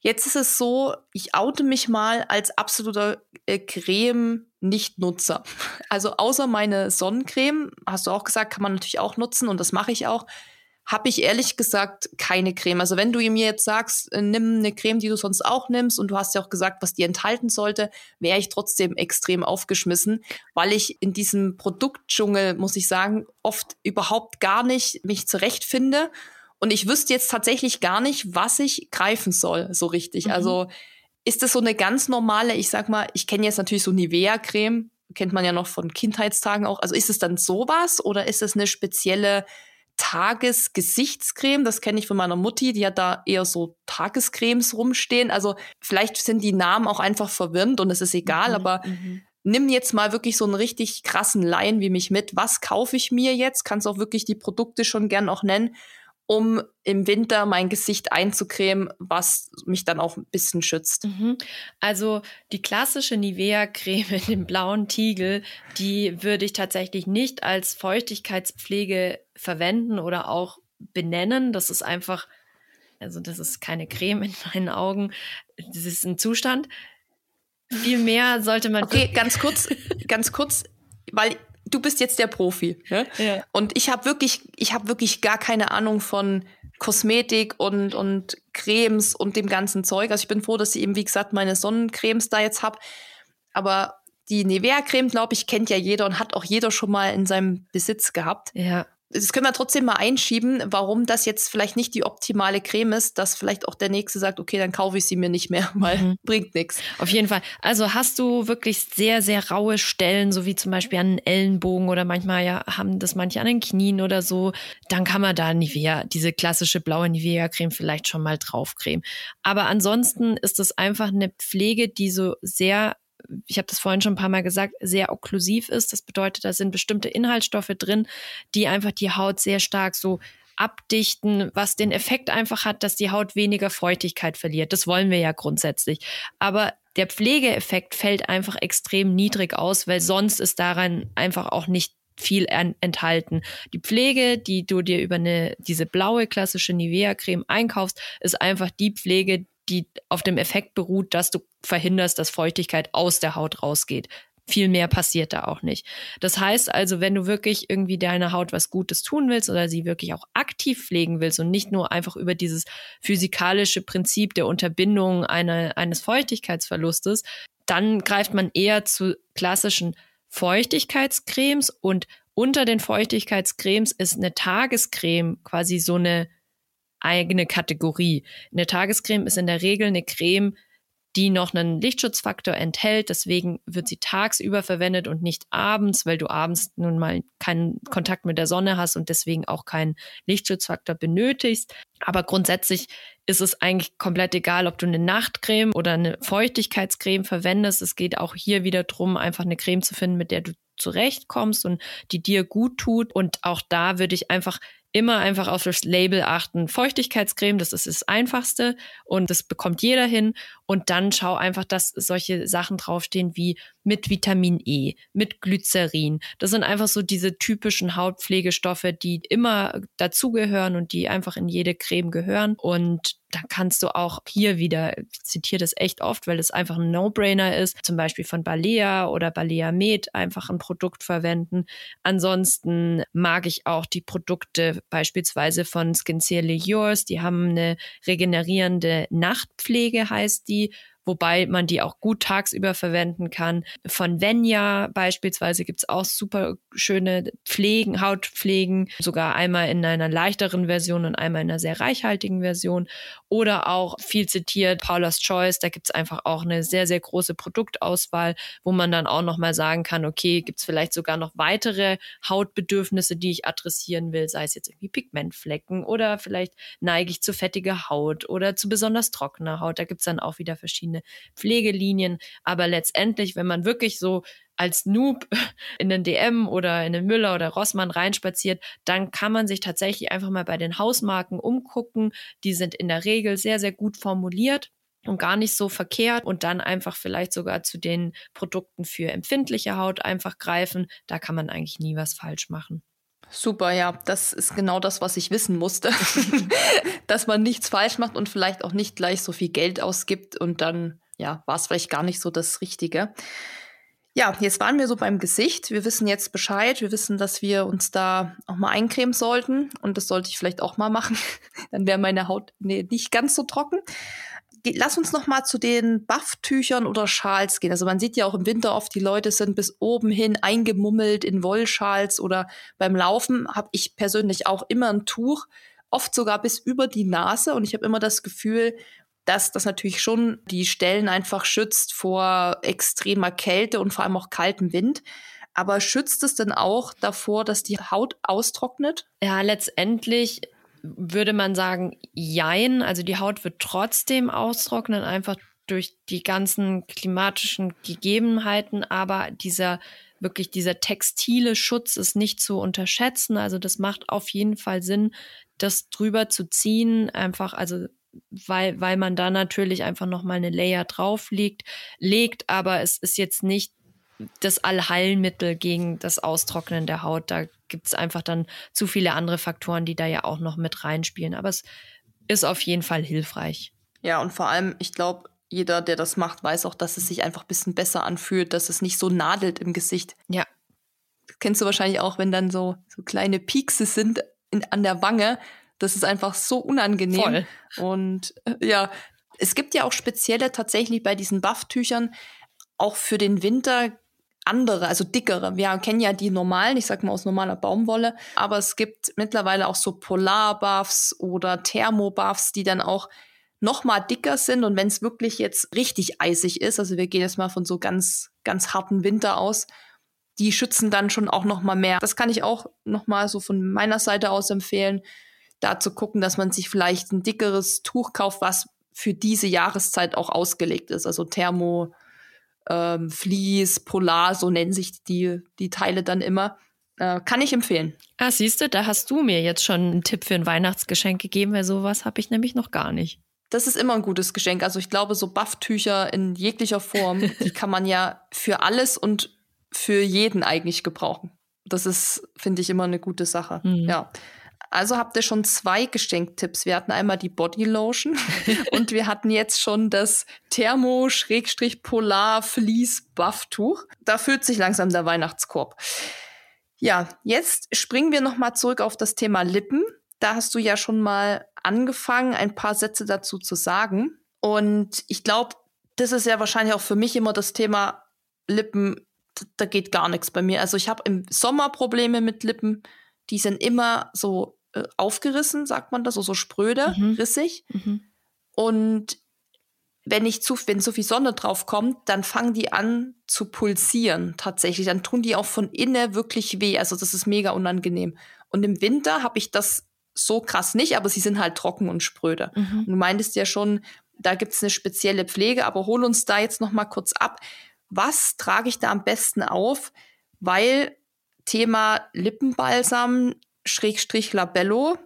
Jetzt ist es so, ich oute mich mal als absoluter äh, Creme-Nicht-Nutzer. Also außer meine Sonnencreme, hast du auch gesagt, kann man natürlich auch nutzen und das mache ich auch, habe ich ehrlich gesagt keine Creme. Also wenn du mir jetzt sagst, äh, nimm eine Creme, die du sonst auch nimmst und du hast ja auch gesagt, was die enthalten sollte, wäre ich trotzdem extrem aufgeschmissen, weil ich in diesem Produktdschungel, muss ich sagen, oft überhaupt gar nicht mich zurechtfinde. Und ich wüsste jetzt tatsächlich gar nicht, was ich greifen soll, so richtig. Mhm. Also ist das so eine ganz normale, ich sag mal, ich kenne jetzt natürlich so Nivea-Creme, kennt man ja noch von Kindheitstagen auch. Also ist es dann sowas oder ist es eine spezielle Tagesgesichtscreme. Das kenne ich von meiner Mutti, die hat da eher so Tagescremes rumstehen. Also vielleicht sind die Namen auch einfach verwirrend und es ist egal, mhm, aber mhm. nimm jetzt mal wirklich so einen richtig krassen Laien wie mich mit. Was kaufe ich mir jetzt? Kannst auch wirklich die Produkte schon gern auch nennen um im Winter mein Gesicht einzucremen, was mich dann auch ein bisschen schützt. Mhm. Also die klassische Nivea-Creme in dem blauen Tiegel, die würde ich tatsächlich nicht als Feuchtigkeitspflege verwenden oder auch benennen. Das ist einfach, also das ist keine Creme in meinen Augen. Das ist ein Zustand. Vielmehr sollte man. Okay, ganz kurz, ganz kurz, weil du bist jetzt der Profi. Ne? Ja. Und ich habe wirklich, ich habe wirklich gar keine Ahnung von Kosmetik und, und Cremes und dem ganzen Zeug. Also ich bin froh, dass ich eben, wie gesagt, meine Sonnencremes da jetzt habe. Aber die Nivea-Creme, glaube ich, kennt ja jeder und hat auch jeder schon mal in seinem Besitz gehabt. Ja das können wir trotzdem mal einschieben, warum das jetzt vielleicht nicht die optimale Creme ist, dass vielleicht auch der Nächste sagt, okay, dann kaufe ich sie mir nicht mehr, weil mhm. bringt nichts. Auf jeden Fall. Also hast du wirklich sehr, sehr raue Stellen, so wie zum Beispiel an den Ellenbogen oder manchmal ja haben das manche an den Knien oder so, dann kann man da Nivea, diese klassische blaue Nivea-Creme vielleicht schon mal draufcremen. Aber ansonsten ist es einfach eine Pflege, die so sehr ich habe das vorhin schon ein paar Mal gesagt, sehr okklusiv ist. Das bedeutet, da sind bestimmte Inhaltsstoffe drin, die einfach die Haut sehr stark so abdichten, was den Effekt einfach hat, dass die Haut weniger Feuchtigkeit verliert. Das wollen wir ja grundsätzlich. Aber der Pflegeeffekt fällt einfach extrem niedrig aus, weil sonst ist daran einfach auch nicht viel enthalten. Die Pflege, die du dir über eine, diese blaue klassische Nivea-Creme einkaufst, ist einfach die Pflege, die auf dem Effekt beruht, dass du verhinderst, dass Feuchtigkeit aus der Haut rausgeht. Viel mehr passiert da auch nicht. Das heißt also, wenn du wirklich irgendwie deiner Haut was Gutes tun willst oder sie wirklich auch aktiv pflegen willst und nicht nur einfach über dieses physikalische Prinzip der Unterbindung eine, eines Feuchtigkeitsverlustes, dann greift man eher zu klassischen Feuchtigkeitscremes und unter den Feuchtigkeitscremes ist eine Tagescreme quasi so eine eigene Kategorie. Eine Tagescreme ist in der Regel eine Creme, die noch einen Lichtschutzfaktor enthält. Deswegen wird sie tagsüber verwendet und nicht abends, weil du abends nun mal keinen Kontakt mit der Sonne hast und deswegen auch keinen Lichtschutzfaktor benötigst. Aber grundsätzlich ist es eigentlich komplett egal, ob du eine Nachtcreme oder eine Feuchtigkeitscreme verwendest. Es geht auch hier wieder drum, einfach eine Creme zu finden, mit der du zurechtkommst und die dir gut tut. Und auch da würde ich einfach immer einfach auf das Label achten. Feuchtigkeitscreme, das ist das Einfachste und das bekommt jeder hin. Und dann schau einfach, dass solche Sachen draufstehen wie mit Vitamin E, mit Glycerin. Das sind einfach so diese typischen Hautpflegestoffe, die immer dazugehören und die einfach in jede Creme gehören. Und dann kannst du auch hier wieder, ich zitiere das echt oft, weil es einfach ein No-Brainer ist, zum Beispiel von Balea oder Balea Med einfach ein Produkt verwenden. Ansonsten mag ich auch die Produkte beispielsweise von Sincerely Yours. Die haben eine regenerierende Nachtpflege, heißt die wobei man die auch gut tagsüber verwenden kann. Von Venya beispielsweise gibt's auch super schöne Pflegen, Hautpflegen, sogar einmal in einer leichteren Version und einmal in einer sehr reichhaltigen Version. Oder auch viel zitiert Paula's Choice, da gibt's einfach auch eine sehr, sehr große Produktauswahl, wo man dann auch nochmal sagen kann, okay, gibt's vielleicht sogar noch weitere Hautbedürfnisse, die ich adressieren will, sei es jetzt irgendwie Pigmentflecken oder vielleicht neige ich zu fettiger Haut oder zu besonders trockener Haut. Da gibt's dann auch wieder verschiedene verschiedene Pflegelinien. Aber letztendlich, wenn man wirklich so als Noob in den DM oder in den Müller oder Rossmann reinspaziert, dann kann man sich tatsächlich einfach mal bei den Hausmarken umgucken. Die sind in der Regel sehr, sehr gut formuliert und gar nicht so verkehrt und dann einfach vielleicht sogar zu den Produkten für empfindliche Haut einfach greifen. Da kann man eigentlich nie was falsch machen. Super, ja, das ist genau das, was ich wissen musste. Dass man nichts falsch macht und vielleicht auch nicht gleich so viel Geld ausgibt und dann, ja, war es vielleicht gar nicht so das Richtige. Ja, jetzt waren wir so beim Gesicht. Wir wissen jetzt Bescheid. Wir wissen, dass wir uns da auch mal eincremen sollten. Und das sollte ich vielleicht auch mal machen. Dann wäre meine Haut nee, nicht ganz so trocken. Lass uns noch mal zu den Bufftüchern oder Schals gehen. Also man sieht ja auch im Winter oft, die Leute sind bis oben hin eingemummelt in Wollschals oder beim Laufen habe ich persönlich auch immer ein Tuch, oft sogar bis über die Nase. Und ich habe immer das Gefühl, dass das natürlich schon die Stellen einfach schützt vor extremer Kälte und vor allem auch kaltem Wind. Aber schützt es denn auch davor, dass die Haut austrocknet? Ja, letztendlich würde man sagen, jein. Also die Haut wird trotzdem austrocknen, einfach durch die ganzen klimatischen Gegebenheiten. Aber dieser wirklich dieser textile Schutz ist nicht zu unterschätzen. Also das macht auf jeden Fall Sinn, das drüber zu ziehen. Einfach, also weil, weil man da natürlich einfach nochmal eine Layer drauf legt, legt, aber es ist jetzt nicht das Allheilmittel gegen das Austrocknen der Haut. Da gibt es einfach dann zu viele andere Faktoren, die da ja auch noch mit reinspielen. Aber es ist auf jeden Fall hilfreich. Ja, und vor allem, ich glaube, jeder, der das macht, weiß auch, dass es sich einfach ein bisschen besser anfühlt, dass es nicht so nadelt im Gesicht. Ja. Das kennst du wahrscheinlich auch, wenn dann so, so kleine Piekse sind in, an der Wange das ist einfach so unangenehm. Voll. Und äh, ja, es gibt ja auch spezielle tatsächlich bei diesen Bufftüchern auch für den Winter andere, also dickere. Wir kennen ja die normalen, ich sag mal aus normaler Baumwolle, aber es gibt mittlerweile auch so Polarbuffs oder Thermobuffs, die dann auch noch mal dicker sind und wenn es wirklich jetzt richtig eisig ist, also wir gehen jetzt mal von so ganz ganz harten Winter aus, die schützen dann schon auch noch mal mehr. Das kann ich auch noch mal so von meiner Seite aus empfehlen da zu gucken, dass man sich vielleicht ein dickeres Tuch kauft, was für diese Jahreszeit auch ausgelegt ist. Also Thermo, ähm, Vlies, Polar, so nennen sich die, die Teile dann immer. Äh, kann ich empfehlen. Ah, siehst du, da hast du mir jetzt schon einen Tipp für ein Weihnachtsgeschenk gegeben, weil sowas habe ich nämlich noch gar nicht. Das ist immer ein gutes Geschenk. Also ich glaube, so Bufftücher in jeglicher Form, die kann man ja für alles und für jeden eigentlich gebrauchen. Das ist, finde ich, immer eine gute Sache. Mhm. Ja. Also habt ihr schon zwei Geschenktipps. Wir hatten einmal die Body Lotion und wir hatten jetzt schon das Thermo-Polar-Fleece-Bufftuch. Da fühlt sich langsam der Weihnachtskorb. Ja, jetzt springen wir noch mal zurück auf das Thema Lippen. Da hast du ja schon mal angefangen, ein paar Sätze dazu zu sagen. Und ich glaube, das ist ja wahrscheinlich auch für mich immer das Thema Lippen. Da geht gar nichts bei mir. Also ich habe im Sommer Probleme mit Lippen. Die sind immer so äh, aufgerissen, sagt man das, so, so spröde, mhm. rissig. Mhm. Und wenn ich zu, wenn so viel Sonne drauf kommt, dann fangen die an zu pulsieren tatsächlich. Dann tun die auch von innen wirklich weh. Also das ist mega unangenehm. Und im Winter habe ich das so krass nicht, aber sie sind halt trocken und spröde. Mhm. Und du meintest ja schon, da gibt es eine spezielle Pflege, aber hol uns da jetzt noch mal kurz ab. Was trage ich da am besten auf? Weil Thema Lippenbalsam Schrägstrich Labello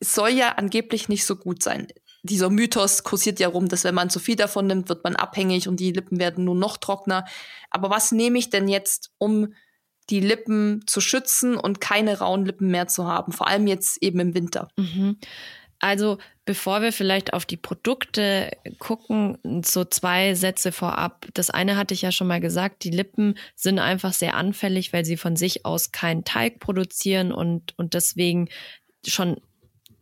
soll ja angeblich nicht so gut sein. Dieser Mythos kursiert ja rum, dass wenn man zu viel davon nimmt, wird man abhängig und die Lippen werden nur noch trockener. Aber was nehme ich denn jetzt, um die Lippen zu schützen und keine rauen Lippen mehr zu haben? Vor allem jetzt eben im Winter. Mhm. Also bevor wir vielleicht auf die Produkte gucken, so zwei Sätze vorab. Das eine hatte ich ja schon mal gesagt, die Lippen sind einfach sehr anfällig, weil sie von sich aus keinen Teig produzieren und, und deswegen schon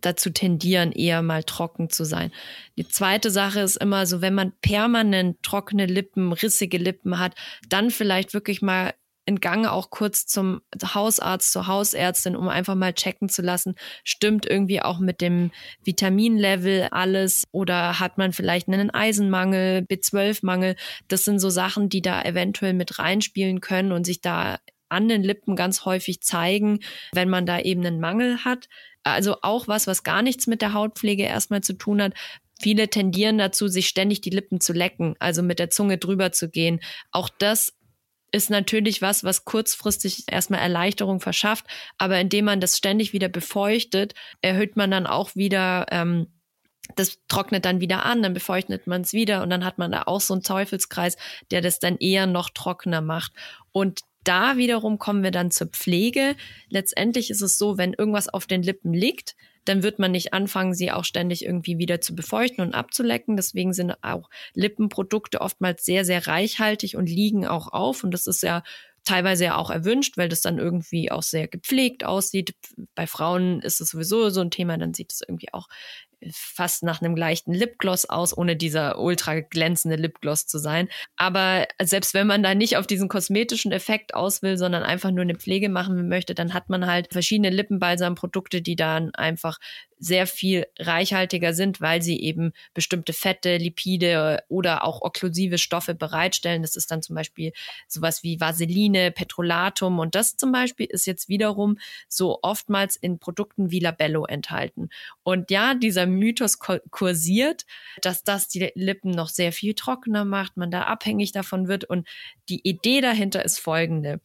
dazu tendieren, eher mal trocken zu sein. Die zweite Sache ist immer so, wenn man permanent trockene Lippen, rissige Lippen hat, dann vielleicht wirklich mal in Gang auch kurz zum Hausarzt, zur Hausärztin, um einfach mal checken zu lassen, stimmt irgendwie auch mit dem Vitaminlevel alles oder hat man vielleicht einen Eisenmangel, B12-Mangel. Das sind so Sachen, die da eventuell mit reinspielen können und sich da an den Lippen ganz häufig zeigen, wenn man da eben einen Mangel hat. Also auch was, was gar nichts mit der Hautpflege erstmal zu tun hat. Viele tendieren dazu, sich ständig die Lippen zu lecken, also mit der Zunge drüber zu gehen. Auch das ist natürlich was, was kurzfristig erstmal Erleichterung verschafft, aber indem man das ständig wieder befeuchtet, erhöht man dann auch wieder ähm, das trocknet dann wieder an, dann befeuchtet man es wieder und dann hat man da auch so einen Teufelskreis, der das dann eher noch trockener macht. Und da wiederum kommen wir dann zur Pflege. Letztendlich ist es so, wenn irgendwas auf den Lippen liegt, dann wird man nicht anfangen, sie auch ständig irgendwie wieder zu befeuchten und abzulecken. Deswegen sind auch Lippenprodukte oftmals sehr, sehr reichhaltig und liegen auch auf. Und das ist ja teilweise ja auch erwünscht, weil das dann irgendwie auch sehr gepflegt aussieht. Bei Frauen ist es sowieso so ein Thema, dann sieht es irgendwie auch fast nach einem leichten Lipgloss aus, ohne dieser ultra glänzende Lipgloss zu sein. Aber selbst wenn man da nicht auf diesen kosmetischen Effekt aus will, sondern einfach nur eine Pflege machen möchte, dann hat man halt verschiedene Lippenbalsamprodukte, die dann einfach sehr viel reichhaltiger sind, weil sie eben bestimmte Fette, Lipide oder auch okklusive Stoffe bereitstellen. Das ist dann zum Beispiel sowas wie Vaseline, Petrolatum und das zum Beispiel ist jetzt wiederum so oftmals in Produkten wie Labello enthalten. Und ja, dieser Mythos kursiert, dass das die Lippen noch sehr viel trockener macht, man da abhängig davon wird und die Idee dahinter ist folgende.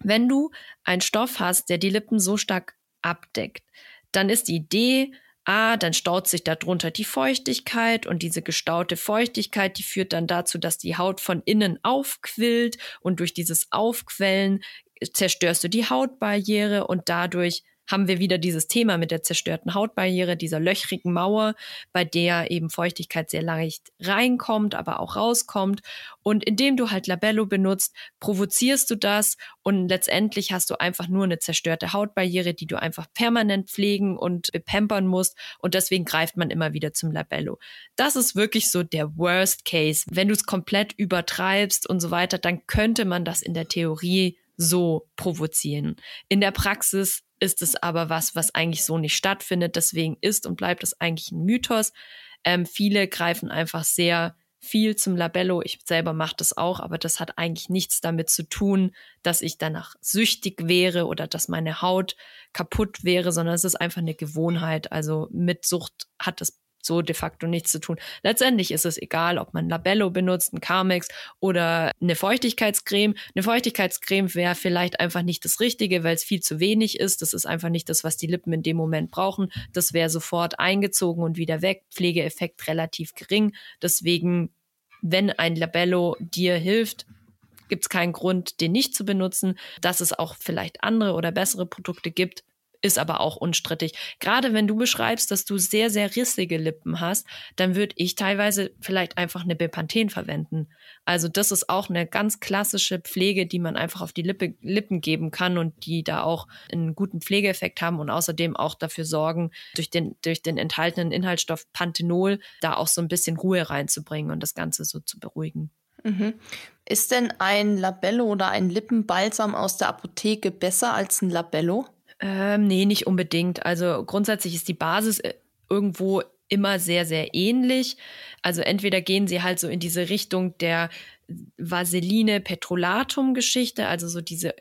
Wenn du einen Stoff hast, der die Lippen so stark abdeckt, dann ist die Idee, ah, dann staut sich darunter die Feuchtigkeit und diese gestaute Feuchtigkeit, die führt dann dazu, dass die Haut von innen aufquillt und durch dieses Aufquellen zerstörst du die Hautbarriere und dadurch haben wir wieder dieses Thema mit der zerstörten Hautbarriere, dieser löchrigen Mauer, bei der eben Feuchtigkeit sehr leicht reinkommt, aber auch rauskommt. Und indem du halt Labello benutzt, provozierst du das und letztendlich hast du einfach nur eine zerstörte Hautbarriere, die du einfach permanent pflegen und pampern musst. Und deswegen greift man immer wieder zum Labello. Das ist wirklich so der Worst Case. Wenn du es komplett übertreibst und so weiter, dann könnte man das in der Theorie so provozieren. In der Praxis ist es aber was, was eigentlich so nicht stattfindet. Deswegen ist und bleibt es eigentlich ein Mythos. Ähm, viele greifen einfach sehr viel zum Labello. Ich selber mache das auch, aber das hat eigentlich nichts damit zu tun, dass ich danach süchtig wäre oder dass meine Haut kaputt wäre, sondern es ist einfach eine Gewohnheit. Also mit Sucht hat es so de facto nichts zu tun. Letztendlich ist es egal, ob man Labello benutzt, ein Carmex oder eine Feuchtigkeitscreme. Eine Feuchtigkeitscreme wäre vielleicht einfach nicht das Richtige, weil es viel zu wenig ist. Das ist einfach nicht das, was die Lippen in dem Moment brauchen. Das wäre sofort eingezogen und wieder weg. Pflegeeffekt relativ gering. Deswegen, wenn ein Labello dir hilft, gibt es keinen Grund, den nicht zu benutzen. Dass es auch vielleicht andere oder bessere Produkte gibt, ist aber auch unstrittig. Gerade wenn du beschreibst, dass du sehr, sehr rissige Lippen hast, dann würde ich teilweise vielleicht einfach eine Bepanthen verwenden. Also das ist auch eine ganz klassische Pflege, die man einfach auf die Lippe, Lippen geben kann und die da auch einen guten Pflegeeffekt haben und außerdem auch dafür sorgen, durch den, durch den enthaltenen Inhaltsstoff Panthenol da auch so ein bisschen Ruhe reinzubringen und das Ganze so zu beruhigen. Mhm. Ist denn ein Labello oder ein Lippenbalsam aus der Apotheke besser als ein Labello? Ähm, nee, nicht unbedingt. Also grundsätzlich ist die Basis äh, irgendwo immer sehr, sehr ähnlich. Also entweder gehen sie halt so in diese Richtung der Vaseline Petrolatum Geschichte, also so diese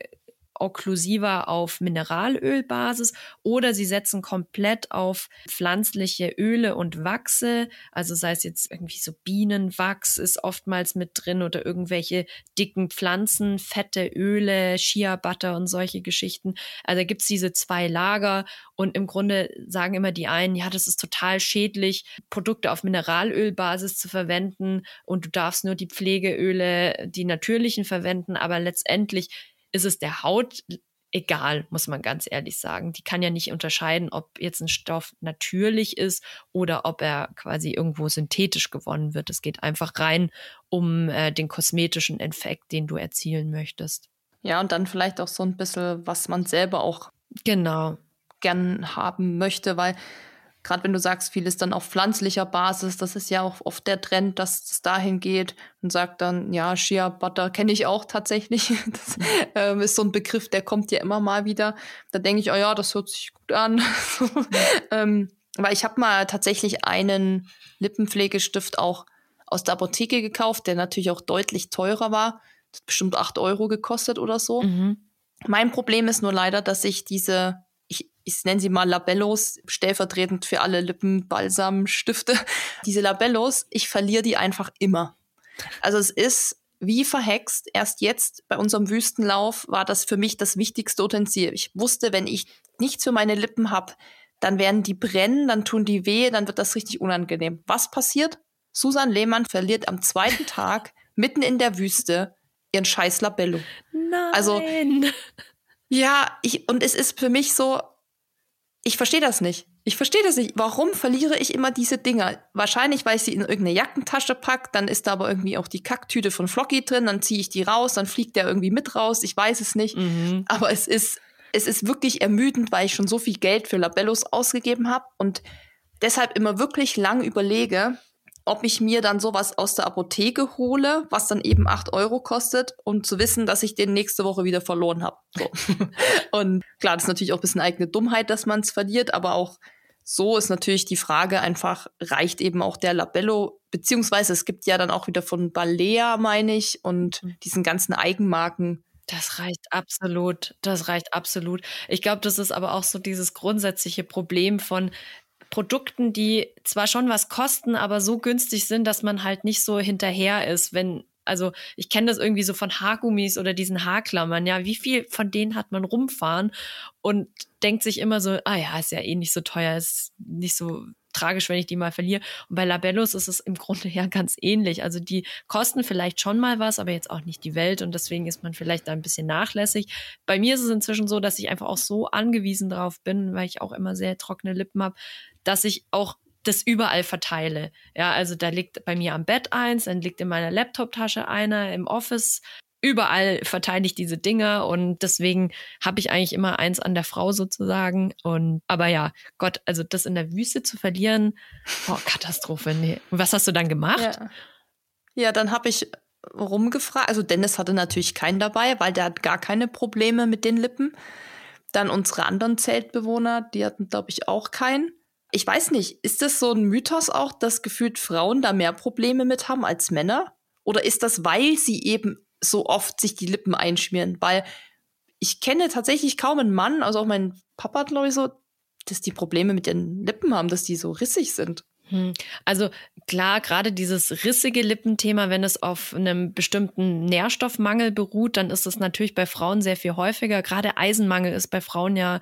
okklusiver auf Mineralölbasis oder sie setzen komplett auf pflanzliche Öle und Wachse. Also sei es jetzt irgendwie so Bienenwachs ist oftmals mit drin oder irgendwelche dicken Pflanzen, fette Öle, Shea Butter und solche Geschichten. Also da gibt's diese zwei Lager und im Grunde sagen immer die einen, ja, das ist total schädlich, Produkte auf Mineralölbasis zu verwenden und du darfst nur die Pflegeöle, die natürlichen verwenden, aber letztendlich ist es der Haut egal, muss man ganz ehrlich sagen. Die kann ja nicht unterscheiden, ob jetzt ein Stoff natürlich ist oder ob er quasi irgendwo synthetisch gewonnen wird. Es geht einfach rein um äh, den kosmetischen Effekt, den du erzielen möchtest. Ja, und dann vielleicht auch so ein bisschen, was man selber auch genau gern haben möchte, weil gerade wenn du sagst, vieles dann auf pflanzlicher Basis, das ist ja auch oft der Trend, dass es dahin geht und sagt dann, ja, Shea Butter kenne ich auch tatsächlich. Das ähm, ist so ein Begriff, der kommt ja immer mal wieder. Da denke ich, oh ja, das hört sich gut an. ähm, weil ich habe mal tatsächlich einen Lippenpflegestift auch aus der Apotheke gekauft, der natürlich auch deutlich teurer war. Das hat bestimmt acht Euro gekostet oder so. Mhm. Mein Problem ist nur leider, dass ich diese ich nenne sie mal Labellos, stellvertretend für alle Lippenbalsamstifte. Diese Labellos, ich verliere die einfach immer. Also es ist wie verhext. Erst jetzt bei unserem Wüstenlauf war das für mich das wichtigste Utensil. Ich wusste, wenn ich nichts für meine Lippen habe, dann werden die brennen, dann tun die weh, dann wird das richtig unangenehm. Was passiert? Susan Lehmann verliert am zweiten Tag mitten in der Wüste ihren scheiß Labello. Nein. Also, ja, ich, und es ist für mich so, ich verstehe das nicht. Ich verstehe das nicht. Warum verliere ich immer diese Dinger? Wahrscheinlich, weil ich sie in irgendeine Jackentasche packe, dann ist da aber irgendwie auch die Kacktüte von Flocky drin, dann ziehe ich die raus, dann fliegt der irgendwie mit raus. Ich weiß es nicht. Mhm. Aber es ist, es ist wirklich ermüdend, weil ich schon so viel Geld für Labellos ausgegeben habe und deshalb immer wirklich lang überlege, ob ich mir dann sowas aus der Apotheke hole, was dann eben acht Euro kostet, um zu wissen, dass ich den nächste Woche wieder verloren habe. So. und klar, das ist natürlich auch ein bisschen eigene Dummheit, dass man es verliert, aber auch so ist natürlich die Frage einfach, reicht eben auch der Labello, beziehungsweise es gibt ja dann auch wieder von Balea, meine ich, und mhm. diesen ganzen Eigenmarken. Das reicht absolut. Das reicht absolut. Ich glaube, das ist aber auch so dieses grundsätzliche Problem von, Produkten, die zwar schon was kosten, aber so günstig sind, dass man halt nicht so hinterher ist, wenn also ich kenne das irgendwie so von Haargummis oder diesen Haarklammern. Ja, wie viel von denen hat man rumfahren und denkt sich immer so, ah ja, ist ja eh nicht so teuer, ist nicht so tragisch, wenn ich die mal verliere. Und bei Labellos ist es im Grunde ja ganz ähnlich. Also die kosten vielleicht schon mal was, aber jetzt auch nicht die Welt und deswegen ist man vielleicht da ein bisschen nachlässig. Bei mir ist es inzwischen so, dass ich einfach auch so angewiesen drauf bin, weil ich auch immer sehr trockene Lippen habe, dass ich auch das überall verteile. Ja, also da liegt bei mir am Bett eins, dann liegt in meiner Laptoptasche einer, im Office überall verteile ich diese Dinge und deswegen habe ich eigentlich immer eins an der Frau sozusagen. Und aber ja, Gott, also das in der Wüste zu verlieren, oh, Katastrophe. Nee. Und was hast du dann gemacht? Ja, ja dann habe ich rumgefragt. Also Dennis hatte natürlich keinen dabei, weil der hat gar keine Probleme mit den Lippen. Dann unsere anderen Zeltbewohner, die hatten, glaube ich, auch keinen. Ich weiß nicht, ist das so ein Mythos auch, dass gefühlt Frauen da mehr Probleme mit haben als Männer? Oder ist das, weil sie eben so oft sich die Lippen einschmieren, weil ich kenne tatsächlich kaum einen Mann, also auch mein Papa hat, glaube ich, so, dass die Probleme mit den Lippen haben, dass die so rissig sind. Hm. Also klar, gerade dieses rissige Lippenthema, wenn es auf einem bestimmten Nährstoffmangel beruht, dann ist es natürlich bei Frauen sehr viel häufiger. Gerade Eisenmangel ist bei Frauen ja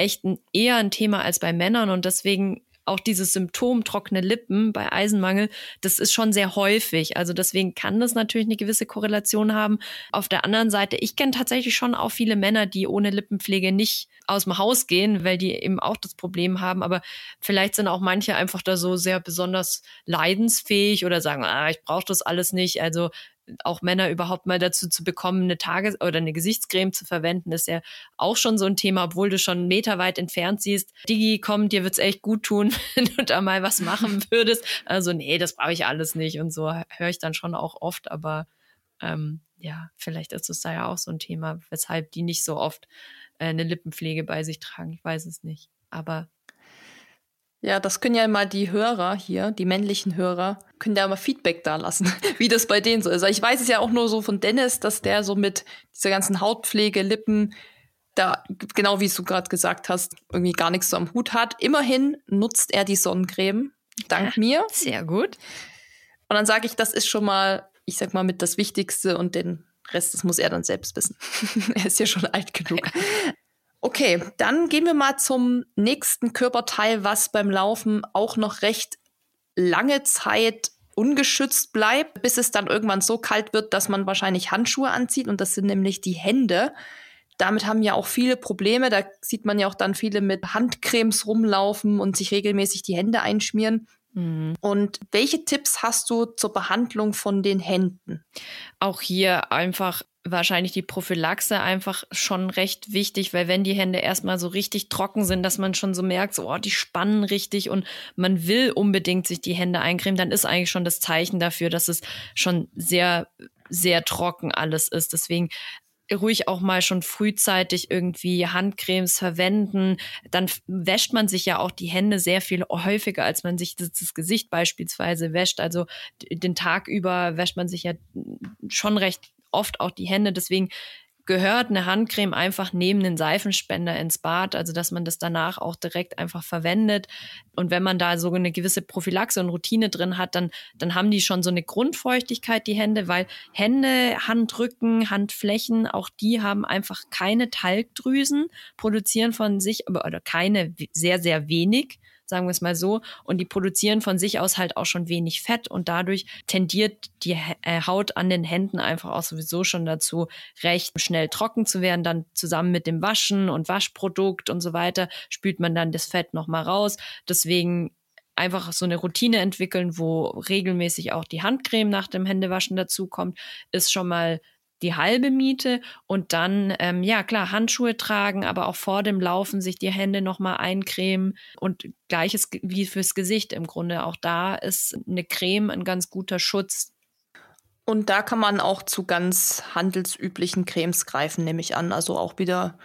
echt ein, eher ein Thema als bei Männern und deswegen auch dieses Symptom trockene Lippen bei Eisenmangel, das ist schon sehr häufig. Also deswegen kann das natürlich eine gewisse Korrelation haben. Auf der anderen Seite, ich kenne tatsächlich schon auch viele Männer, die ohne Lippenpflege nicht aus dem Haus gehen, weil die eben auch das Problem haben. Aber vielleicht sind auch manche einfach da so sehr besonders leidensfähig oder sagen, ah, ich brauche das alles nicht. Also auch Männer überhaupt mal dazu zu bekommen, eine Tages- oder eine Gesichtscreme zu verwenden, ist ja auch schon so ein Thema, obwohl du schon meterweit entfernt siehst. Digi, komm, dir wird's echt gut tun, wenn du da mal was machen würdest. Also, nee, das brauche ich alles nicht. Und so höre ich dann schon auch oft, aber ähm, ja, vielleicht ist es da ja auch so ein Thema, weshalb die nicht so oft äh, eine Lippenpflege bei sich tragen. Ich weiß es nicht. Aber ja, das können ja mal die Hörer hier, die männlichen Hörer, können ja mal Feedback da lassen, wie das bei denen so ist. Also ich weiß es ja auch nur so von Dennis, dass der so mit dieser ganzen Hautpflege, Lippen, da, genau wie du gerade gesagt hast, irgendwie gar nichts so am Hut hat. Immerhin nutzt er die Sonnencreme, dank ja, mir. Sehr gut. Und dann sage ich, das ist schon mal, ich sag mal, mit das Wichtigste und den Rest, das muss er dann selbst wissen. er ist ja schon alt genug. Okay, dann gehen wir mal zum nächsten Körperteil, was beim Laufen auch noch recht lange Zeit ungeschützt bleibt, bis es dann irgendwann so kalt wird, dass man wahrscheinlich Handschuhe anzieht und das sind nämlich die Hände. Damit haben ja auch viele Probleme. Da sieht man ja auch dann viele mit Handcremes rumlaufen und sich regelmäßig die Hände einschmieren. Mhm. Und welche Tipps hast du zur Behandlung von den Händen? Auch hier einfach wahrscheinlich die Prophylaxe einfach schon recht wichtig, weil wenn die Hände erstmal so richtig trocken sind, dass man schon so merkt, so, oh, die spannen richtig und man will unbedingt sich die Hände eincremen, dann ist eigentlich schon das Zeichen dafür, dass es schon sehr, sehr trocken alles ist. Deswegen ruhig auch mal schon frühzeitig irgendwie Handcremes verwenden. Dann wäscht man sich ja auch die Hände sehr viel häufiger, als man sich das, das, Gesicht beispielsweise wäscht. Also den Tag über wäscht man sich ja schon recht oft auch die Hände. Deswegen gehört eine Handcreme einfach neben den Seifenspender ins Bad, also dass man das danach auch direkt einfach verwendet. Und wenn man da so eine gewisse Prophylaxe und Routine drin hat, dann, dann haben die schon so eine Grundfeuchtigkeit, die Hände, weil Hände, Handrücken, Handflächen, auch die haben einfach keine Talgdrüsen, produzieren von sich, oder keine, sehr, sehr wenig sagen wir es mal so. Und die produzieren von sich aus halt auch schon wenig Fett und dadurch tendiert die äh, Haut an den Händen einfach auch sowieso schon dazu, recht schnell trocken zu werden. Dann zusammen mit dem Waschen und Waschprodukt und so weiter spült man dann das Fett nochmal raus. Deswegen einfach so eine Routine entwickeln, wo regelmäßig auch die Handcreme nach dem Händewaschen dazukommt, ist schon mal die halbe Miete und dann, ähm, ja klar, Handschuhe tragen, aber auch vor dem Laufen sich die Hände nochmal eincremen und gleiches wie fürs Gesicht im Grunde. Auch da ist eine Creme ein ganz guter Schutz. Und da kann man auch zu ganz handelsüblichen Cremes greifen, nehme ich an. Also auch wieder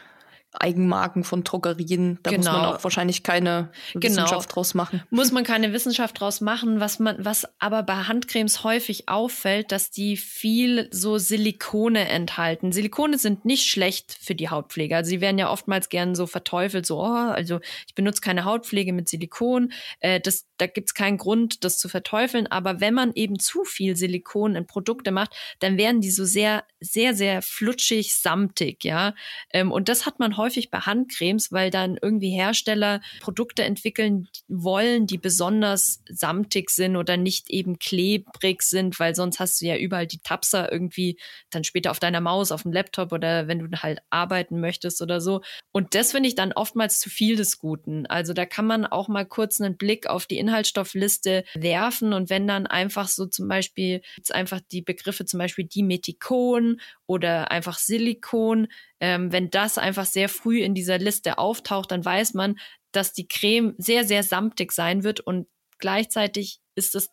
Eigenmarken von Drogerien. Da genau. muss man genau. auch wahrscheinlich keine genau. Wissenschaft draus machen. Muss man keine Wissenschaft draus machen. Was man, was aber bei Handcremes häufig auffällt, dass die viel so Silikone enthalten. Silikone sind nicht schlecht für die Hautpflege. Also sie werden ja oftmals gern so verteufelt, so, oh, also ich benutze keine Hautpflege mit Silikon. Äh, das, da gibt's keinen Grund, das zu verteufeln. Aber wenn man eben zu viel Silikon in Produkte macht, dann werden die so sehr, sehr, sehr flutschig, samtig, ja. Ähm, und das hat man häufig häufig bei Handcremes, weil dann irgendwie Hersteller Produkte entwickeln wollen, die besonders samtig sind oder nicht eben klebrig sind, weil sonst hast du ja überall die Tapser irgendwie dann später auf deiner Maus, auf dem Laptop oder wenn du halt arbeiten möchtest oder so. Und das finde ich dann oftmals zu viel des Guten. Also da kann man auch mal kurz einen Blick auf die Inhaltsstoffliste werfen und wenn dann einfach so zum Beispiel einfach die Begriffe zum Beispiel Dimethikon oder einfach Silikon, ähm, wenn das einfach sehr früh in dieser Liste auftaucht, dann weiß man, dass die Creme sehr, sehr samtig sein wird und gleichzeitig ist es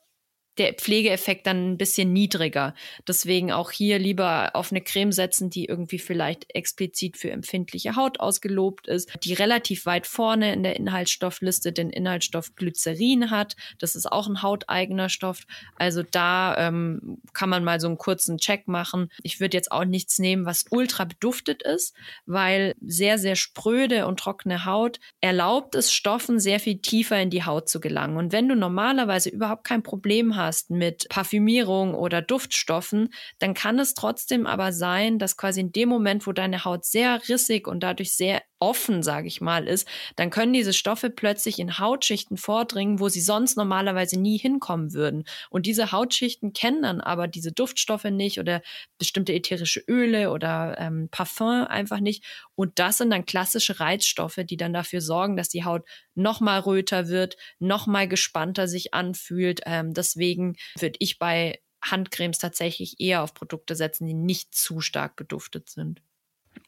der Pflegeeffekt dann ein bisschen niedriger. Deswegen auch hier lieber auf eine Creme setzen, die irgendwie vielleicht explizit für empfindliche Haut ausgelobt ist, die relativ weit vorne in der Inhaltsstoffliste den Inhaltsstoff Glycerin hat. Das ist auch ein hauteigener Stoff. Also da ähm, kann man mal so einen kurzen Check machen. Ich würde jetzt auch nichts nehmen, was ultra beduftet ist, weil sehr, sehr spröde und trockene Haut erlaubt es Stoffen sehr viel tiefer in die Haut zu gelangen. Und wenn du normalerweise überhaupt kein Problem hast, hast mit Parfümierung oder Duftstoffen, dann kann es trotzdem aber sein, dass quasi in dem Moment, wo deine Haut sehr rissig und dadurch sehr offen, sage ich mal, ist, dann können diese Stoffe plötzlich in Hautschichten vordringen, wo sie sonst normalerweise nie hinkommen würden. Und diese Hautschichten kennen dann aber diese Duftstoffe nicht oder bestimmte ätherische Öle oder ähm, Parfum einfach nicht. Und das sind dann klassische Reizstoffe, die dann dafür sorgen, dass die Haut noch mal röter wird, noch mal gespannter sich anfühlt. Ähm, deswegen würde ich bei Handcremes tatsächlich eher auf Produkte setzen, die nicht zu stark beduftet sind.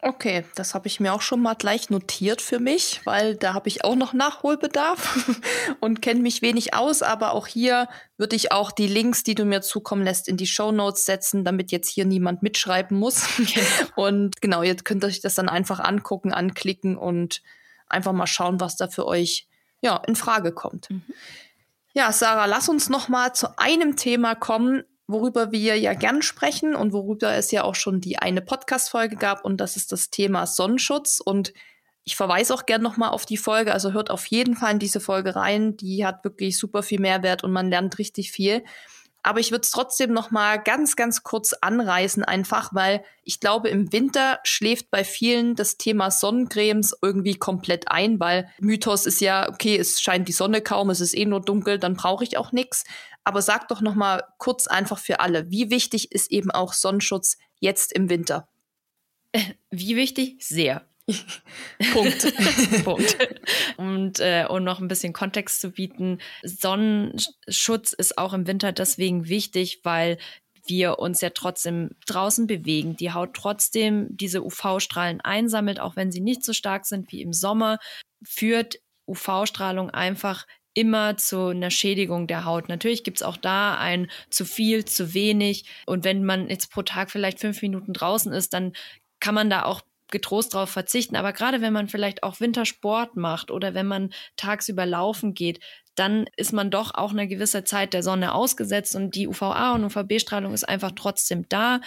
Okay, das habe ich mir auch schon mal gleich notiert für mich, weil da habe ich auch noch Nachholbedarf und kenne mich wenig aus. Aber auch hier würde ich auch die Links, die du mir zukommen lässt, in die Show Notes setzen, damit jetzt hier niemand mitschreiben muss. und genau, jetzt könnt ihr euch das dann einfach angucken, anklicken und einfach mal schauen, was da für euch ja in Frage kommt. Mhm. Ja, Sarah, lass uns noch mal zu einem Thema kommen, worüber wir ja gern sprechen und worüber es ja auch schon die eine Podcast-Folge gab und das ist das Thema Sonnenschutz. Und ich verweise auch gern nochmal auf die Folge, also hört auf jeden Fall in diese Folge rein, die hat wirklich super viel Mehrwert und man lernt richtig viel. Aber ich würde es trotzdem noch mal ganz, ganz kurz anreißen, einfach weil ich glaube, im Winter schläft bei vielen das Thema Sonnencremes irgendwie komplett ein, weil Mythos ist ja, okay, es scheint die Sonne kaum, es ist eh nur dunkel, dann brauche ich auch nichts. Aber sag doch noch mal kurz einfach für alle, wie wichtig ist eben auch Sonnenschutz jetzt im Winter? Wie wichtig? Sehr. Punkt. Punkt. Und äh, um noch ein bisschen Kontext zu bieten, Sonnenschutz ist auch im Winter deswegen wichtig, weil wir uns ja trotzdem draußen bewegen, die Haut trotzdem diese UV-Strahlen einsammelt, auch wenn sie nicht so stark sind wie im Sommer, führt UV-Strahlung einfach immer zu einer Schädigung der Haut. Natürlich gibt's auch da ein zu viel, zu wenig. Und wenn man jetzt pro Tag vielleicht fünf Minuten draußen ist, dann kann man da auch getrost darauf verzichten. Aber gerade wenn man vielleicht auch Wintersport macht oder wenn man tagsüber laufen geht, dann ist man doch auch eine gewisse Zeit der Sonne ausgesetzt und die UVA und UVB-Strahlung ist einfach trotzdem da.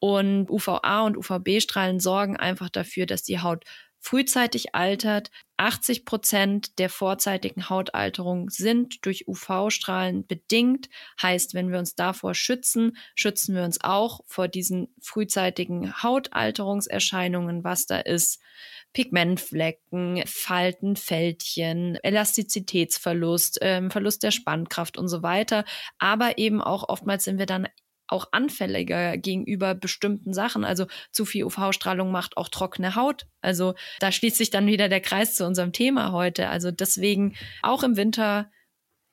Und UVA und UVB-Strahlen sorgen einfach dafür, dass die Haut frühzeitig altert. 80 Prozent der vorzeitigen Hautalterung sind durch UV-Strahlen bedingt. Heißt, wenn wir uns davor schützen, schützen wir uns auch vor diesen frühzeitigen Hautalterungserscheinungen, was da ist. Pigmentflecken, Falten, Fältchen, Elastizitätsverlust, ähm, Verlust der Spannkraft und so weiter. Aber eben auch oftmals sind wir dann auch anfälliger gegenüber bestimmten Sachen. Also zu viel UV-Strahlung macht auch trockene Haut. Also da schließt sich dann wieder der Kreis zu unserem Thema heute. Also deswegen auch im Winter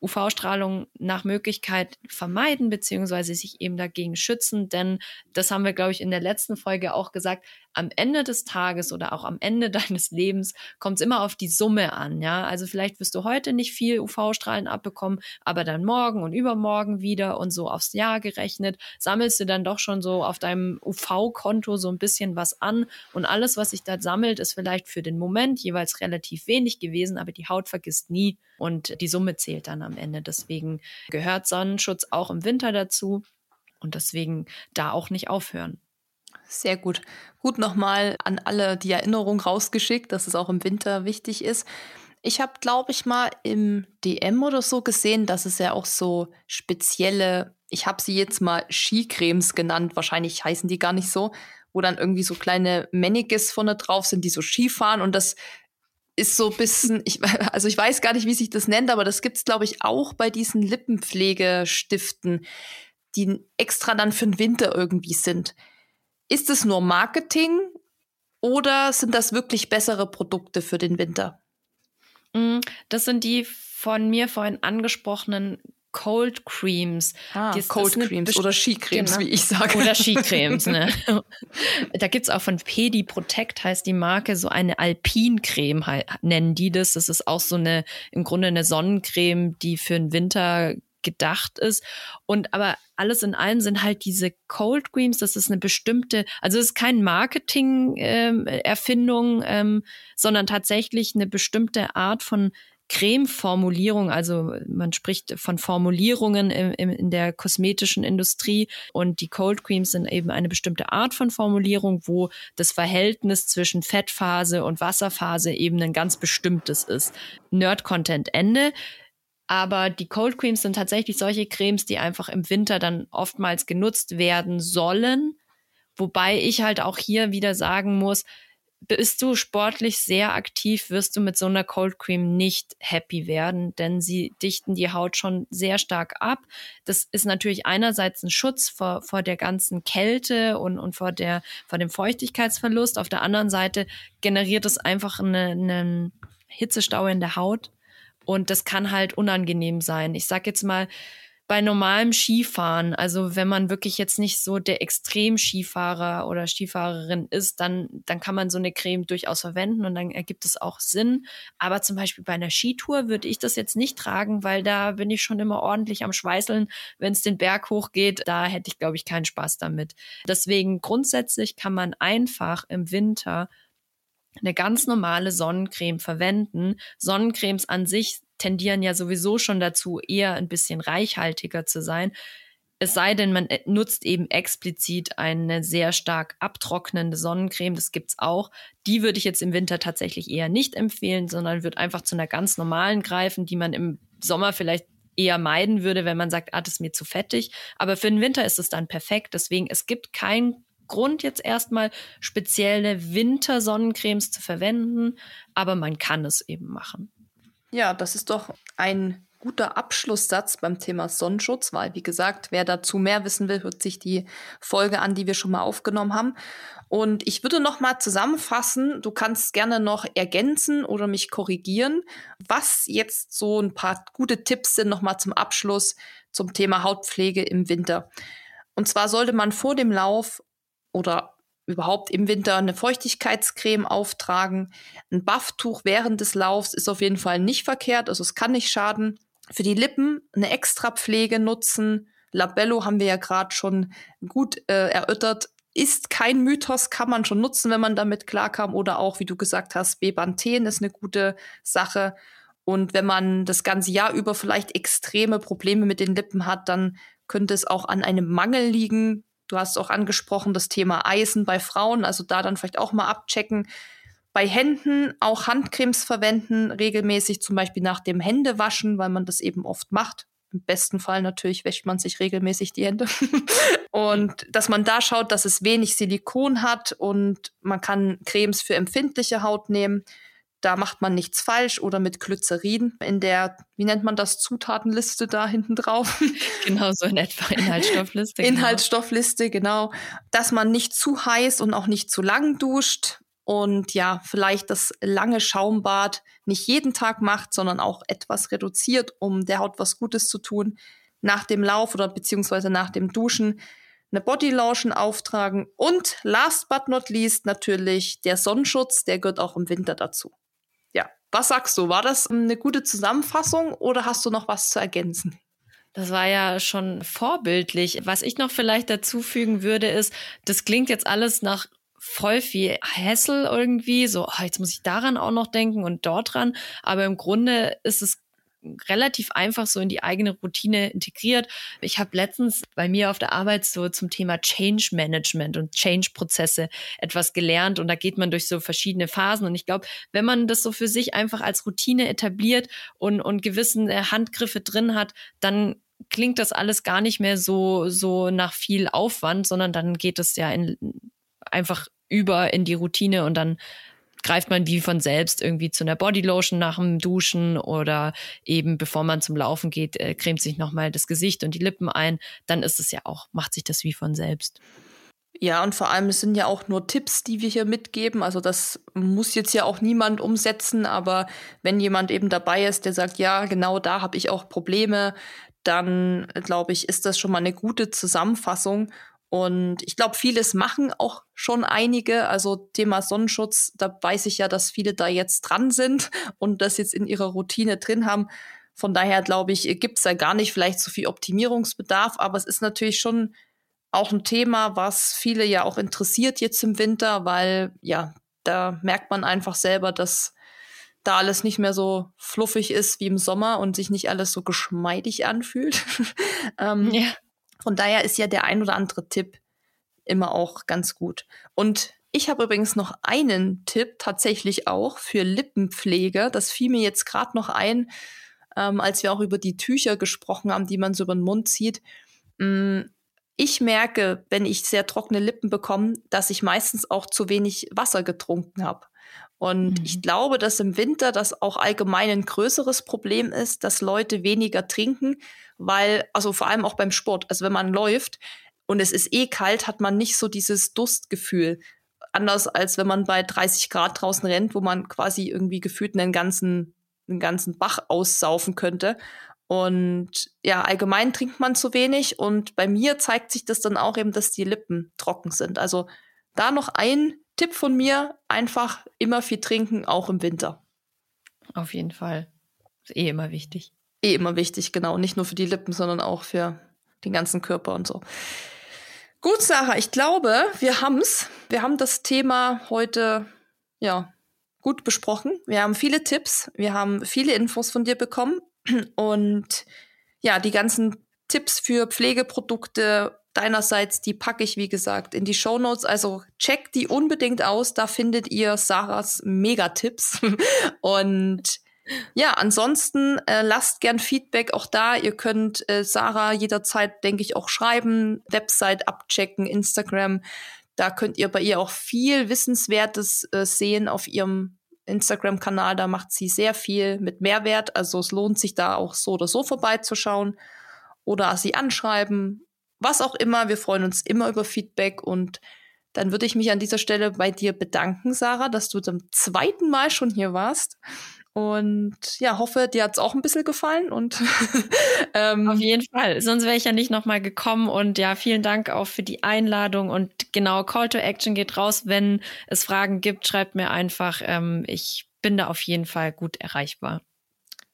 UV-Strahlung nach Möglichkeit vermeiden, beziehungsweise sich eben dagegen schützen. Denn das haben wir, glaube ich, in der letzten Folge auch gesagt, am Ende des Tages oder auch am Ende deines Lebens kommt es immer auf die Summe an. Ja, also vielleicht wirst du heute nicht viel UV-Strahlen abbekommen, aber dann morgen und übermorgen wieder und so aufs Jahr gerechnet sammelst du dann doch schon so auf deinem UV-Konto so ein bisschen was an und alles, was sich da sammelt, ist vielleicht für den Moment jeweils relativ wenig gewesen, aber die Haut vergisst nie und die Summe zählt dann am Ende. Deswegen gehört Sonnenschutz auch im Winter dazu und deswegen da auch nicht aufhören. Sehr gut. Gut nochmal an alle die Erinnerung rausgeschickt, dass es auch im Winter wichtig ist. Ich habe, glaube ich, mal im DM oder so gesehen, dass es ja auch so spezielle, ich habe sie jetzt mal Skicremes genannt, wahrscheinlich heißen die gar nicht so, wo dann irgendwie so kleine Mannequins vorne drauf sind, die so Skifahren und das ist so ein bisschen, ich, also ich weiß gar nicht, wie sich das nennt, aber das gibt es, glaube ich, auch bei diesen Lippenpflegestiften, die extra dann für den Winter irgendwie sind. Ist es nur Marketing oder sind das wirklich bessere Produkte für den Winter? Mm, das sind die von mir vorhin angesprochenen Cold Creams. Ah, die, Cold Creams oder Skicremes, genau. wie ich sage. Oder Skicremes, ne? da gibt's auch von Pedi Protect, heißt die Marke, so eine Alpincreme nennen die das. Das ist auch so eine, im Grunde eine Sonnencreme, die für den Winter gedacht ist. Und aber alles in allem sind halt diese Cold Creams, das ist eine bestimmte, also es ist kein Marketing-Erfindung, ähm, ähm, sondern tatsächlich eine bestimmte Art von Creme-Formulierung, also man spricht von Formulierungen in, in, der kosmetischen Industrie und die Cold Creams sind eben eine bestimmte Art von Formulierung, wo das Verhältnis zwischen Fettphase und Wasserphase eben ein ganz bestimmtes ist. Nerd-Content Ende. Aber die Cold Creams sind tatsächlich solche Cremes, die einfach im Winter dann oftmals genutzt werden sollen. Wobei ich halt auch hier wieder sagen muss, bist du sportlich sehr aktiv, wirst du mit so einer Cold Cream nicht happy werden, denn sie dichten die Haut schon sehr stark ab. Das ist natürlich einerseits ein Schutz vor, vor der ganzen Kälte und, und vor, der, vor dem Feuchtigkeitsverlust. Auf der anderen Seite generiert es einfach einen eine Hitzestau in der Haut und das kann halt unangenehm sein. Ich sag jetzt mal, bei normalem Skifahren, also wenn man wirklich jetzt nicht so der Extrem-Skifahrer oder Skifahrerin ist, dann, dann kann man so eine Creme durchaus verwenden und dann ergibt es auch Sinn. Aber zum Beispiel bei einer Skitour würde ich das jetzt nicht tragen, weil da bin ich schon immer ordentlich am Schweißeln, wenn es den Berg hochgeht. Da hätte ich, glaube ich, keinen Spaß damit. Deswegen grundsätzlich kann man einfach im Winter eine ganz normale Sonnencreme verwenden. Sonnencremes an sich tendieren ja sowieso schon dazu, eher ein bisschen reichhaltiger zu sein. Es sei denn, man äh, nutzt eben explizit eine sehr stark abtrocknende Sonnencreme. Das gibt's auch. Die würde ich jetzt im Winter tatsächlich eher nicht empfehlen, sondern würde einfach zu einer ganz normalen greifen, die man im Sommer vielleicht eher meiden würde, wenn man sagt, ah, das ist mir zu fettig. Aber für den Winter ist es dann perfekt. Deswegen, es gibt kein Grund, jetzt erstmal spezielle Wintersonnencremes zu verwenden, aber man kann es eben machen. Ja, das ist doch ein guter Abschlusssatz beim Thema Sonnenschutz, weil, wie gesagt, wer dazu mehr wissen will, hört sich die Folge an, die wir schon mal aufgenommen haben. Und ich würde noch mal zusammenfassen, du kannst gerne noch ergänzen oder mich korrigieren, was jetzt so ein paar gute Tipps sind noch mal zum Abschluss zum Thema Hautpflege im Winter. Und zwar sollte man vor dem Lauf oder überhaupt im Winter eine Feuchtigkeitscreme auftragen. Ein Bufftuch während des Laufs ist auf jeden Fall nicht verkehrt, also es kann nicht schaden. Für die Lippen eine Extrapflege nutzen. Labello haben wir ja gerade schon gut äh, erörtert. Ist kein Mythos, kann man schon nutzen, wenn man damit klarkam. Oder auch, wie du gesagt hast, Bepanthen ist eine gute Sache. Und wenn man das ganze Jahr über vielleicht extreme Probleme mit den Lippen hat, dann könnte es auch an einem Mangel liegen. Du hast auch angesprochen das Thema Eisen bei Frauen, also da dann vielleicht auch mal abchecken. Bei Händen auch Handcremes verwenden, regelmäßig zum Beispiel nach dem Händewaschen, weil man das eben oft macht. Im besten Fall natürlich wäscht man sich regelmäßig die Hände. und dass man da schaut, dass es wenig Silikon hat und man kann Cremes für empfindliche Haut nehmen. Da macht man nichts falsch oder mit Glycerin in der, wie nennt man das, Zutatenliste da hinten drauf. Genau, so in etwa Inhaltsstoffliste. Genau. Inhaltsstoffliste, genau. Dass man nicht zu heiß und auch nicht zu lang duscht und ja, vielleicht das lange Schaumbad nicht jeden Tag macht, sondern auch etwas reduziert, um der Haut was Gutes zu tun. Nach dem Lauf oder beziehungsweise nach dem Duschen eine Bodylotion auftragen und last but not least natürlich der Sonnenschutz, der gehört auch im Winter dazu. Ja, was sagst du? War das eine gute Zusammenfassung oder hast du noch was zu ergänzen? Das war ja schon vorbildlich. Was ich noch vielleicht dazu fügen würde, ist, das klingt jetzt alles nach voll viel Hassel irgendwie, so, oh, jetzt muss ich daran auch noch denken und dort dran. Aber im Grunde ist es relativ einfach so in die eigene Routine integriert. Ich habe letztens bei mir auf der Arbeit so zum Thema Change Management und Change-Prozesse etwas gelernt und da geht man durch so verschiedene Phasen und ich glaube, wenn man das so für sich einfach als Routine etabliert und, und gewissen äh, Handgriffe drin hat, dann klingt das alles gar nicht mehr so, so nach viel Aufwand, sondern dann geht es ja in einfach über in die Routine und dann greift man wie von selbst irgendwie zu einer Bodylotion nach dem Duschen oder eben bevor man zum Laufen geht, äh, cremt sich nochmal das Gesicht und die Lippen ein, dann ist es ja auch, macht sich das wie von selbst. Ja, und vor allem, es sind ja auch nur Tipps, die wir hier mitgeben. Also das muss jetzt ja auch niemand umsetzen, aber wenn jemand eben dabei ist, der sagt, ja, genau da habe ich auch Probleme, dann glaube ich, ist das schon mal eine gute Zusammenfassung. Und ich glaube, vieles machen auch schon einige. Also Thema Sonnenschutz, da weiß ich ja, dass viele da jetzt dran sind und das jetzt in ihrer Routine drin haben. Von daher glaube ich, gibt es da gar nicht vielleicht so viel Optimierungsbedarf, aber es ist natürlich schon auch ein Thema, was viele ja auch interessiert jetzt im Winter, weil ja, da merkt man einfach selber, dass da alles nicht mehr so fluffig ist wie im Sommer und sich nicht alles so geschmeidig anfühlt. ähm, ja. Von daher ist ja der ein oder andere Tipp immer auch ganz gut. Und ich habe übrigens noch einen Tipp tatsächlich auch für Lippenpflege. Das fiel mir jetzt gerade noch ein, ähm, als wir auch über die Tücher gesprochen haben, die man so über den Mund zieht. Mm, ich merke, wenn ich sehr trockene Lippen bekomme, dass ich meistens auch zu wenig Wasser getrunken habe. Und mhm. ich glaube, dass im Winter das auch allgemein ein größeres Problem ist, dass Leute weniger trinken, weil, also vor allem auch beim Sport, also wenn man läuft und es ist eh kalt, hat man nicht so dieses Durstgefühl. Anders als wenn man bei 30 Grad draußen rennt, wo man quasi irgendwie gefühlt einen ganzen, einen ganzen Bach aussaufen könnte. Und ja, allgemein trinkt man zu wenig und bei mir zeigt sich das dann auch eben, dass die Lippen trocken sind. Also da noch ein Tipp von mir, einfach immer viel trinken, auch im Winter. Auf jeden Fall. Ist eh immer wichtig eh immer wichtig, genau. Nicht nur für die Lippen, sondern auch für den ganzen Körper und so. Gut, Sarah, ich glaube, wir haben's. Wir haben das Thema heute, ja, gut besprochen. Wir haben viele Tipps, wir haben viele Infos von dir bekommen und ja, die ganzen Tipps für Pflegeprodukte deinerseits, die packe ich, wie gesagt, in die Show Notes. Also checkt die unbedingt aus. Da findet ihr Sarahs Megatipps. und ja, ansonsten äh, lasst gern Feedback auch da. Ihr könnt äh, Sarah jederzeit, denke ich, auch schreiben, Website abchecken, Instagram. Da könnt ihr bei ihr auch viel Wissenswertes äh, sehen auf ihrem Instagram-Kanal. Da macht sie sehr viel mit Mehrwert. Also es lohnt sich da auch so oder so vorbeizuschauen oder sie anschreiben. Was auch immer. Wir freuen uns immer über Feedback und dann würde ich mich an dieser Stelle bei dir bedanken, Sarah, dass du zum zweiten Mal schon hier warst. Und ja, hoffe, dir hat's auch ein bisschen gefallen und ähm, auf jeden Fall. Sonst wäre ich ja nicht nochmal gekommen. Und ja, vielen Dank auch für die Einladung. Und genau, Call to Action geht raus. Wenn es Fragen gibt, schreibt mir einfach. Ähm, ich bin da auf jeden Fall gut erreichbar.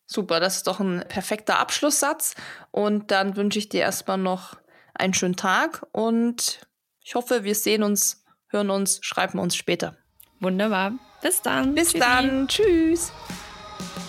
Super, das ist doch ein perfekter Abschlusssatz. Und dann wünsche ich dir erstmal noch einen schönen Tag und ich hoffe, wir sehen uns, hören uns, schreiben uns später. Wunderbar. Bis dann. Bis Tschüssi. dann. Tschüss.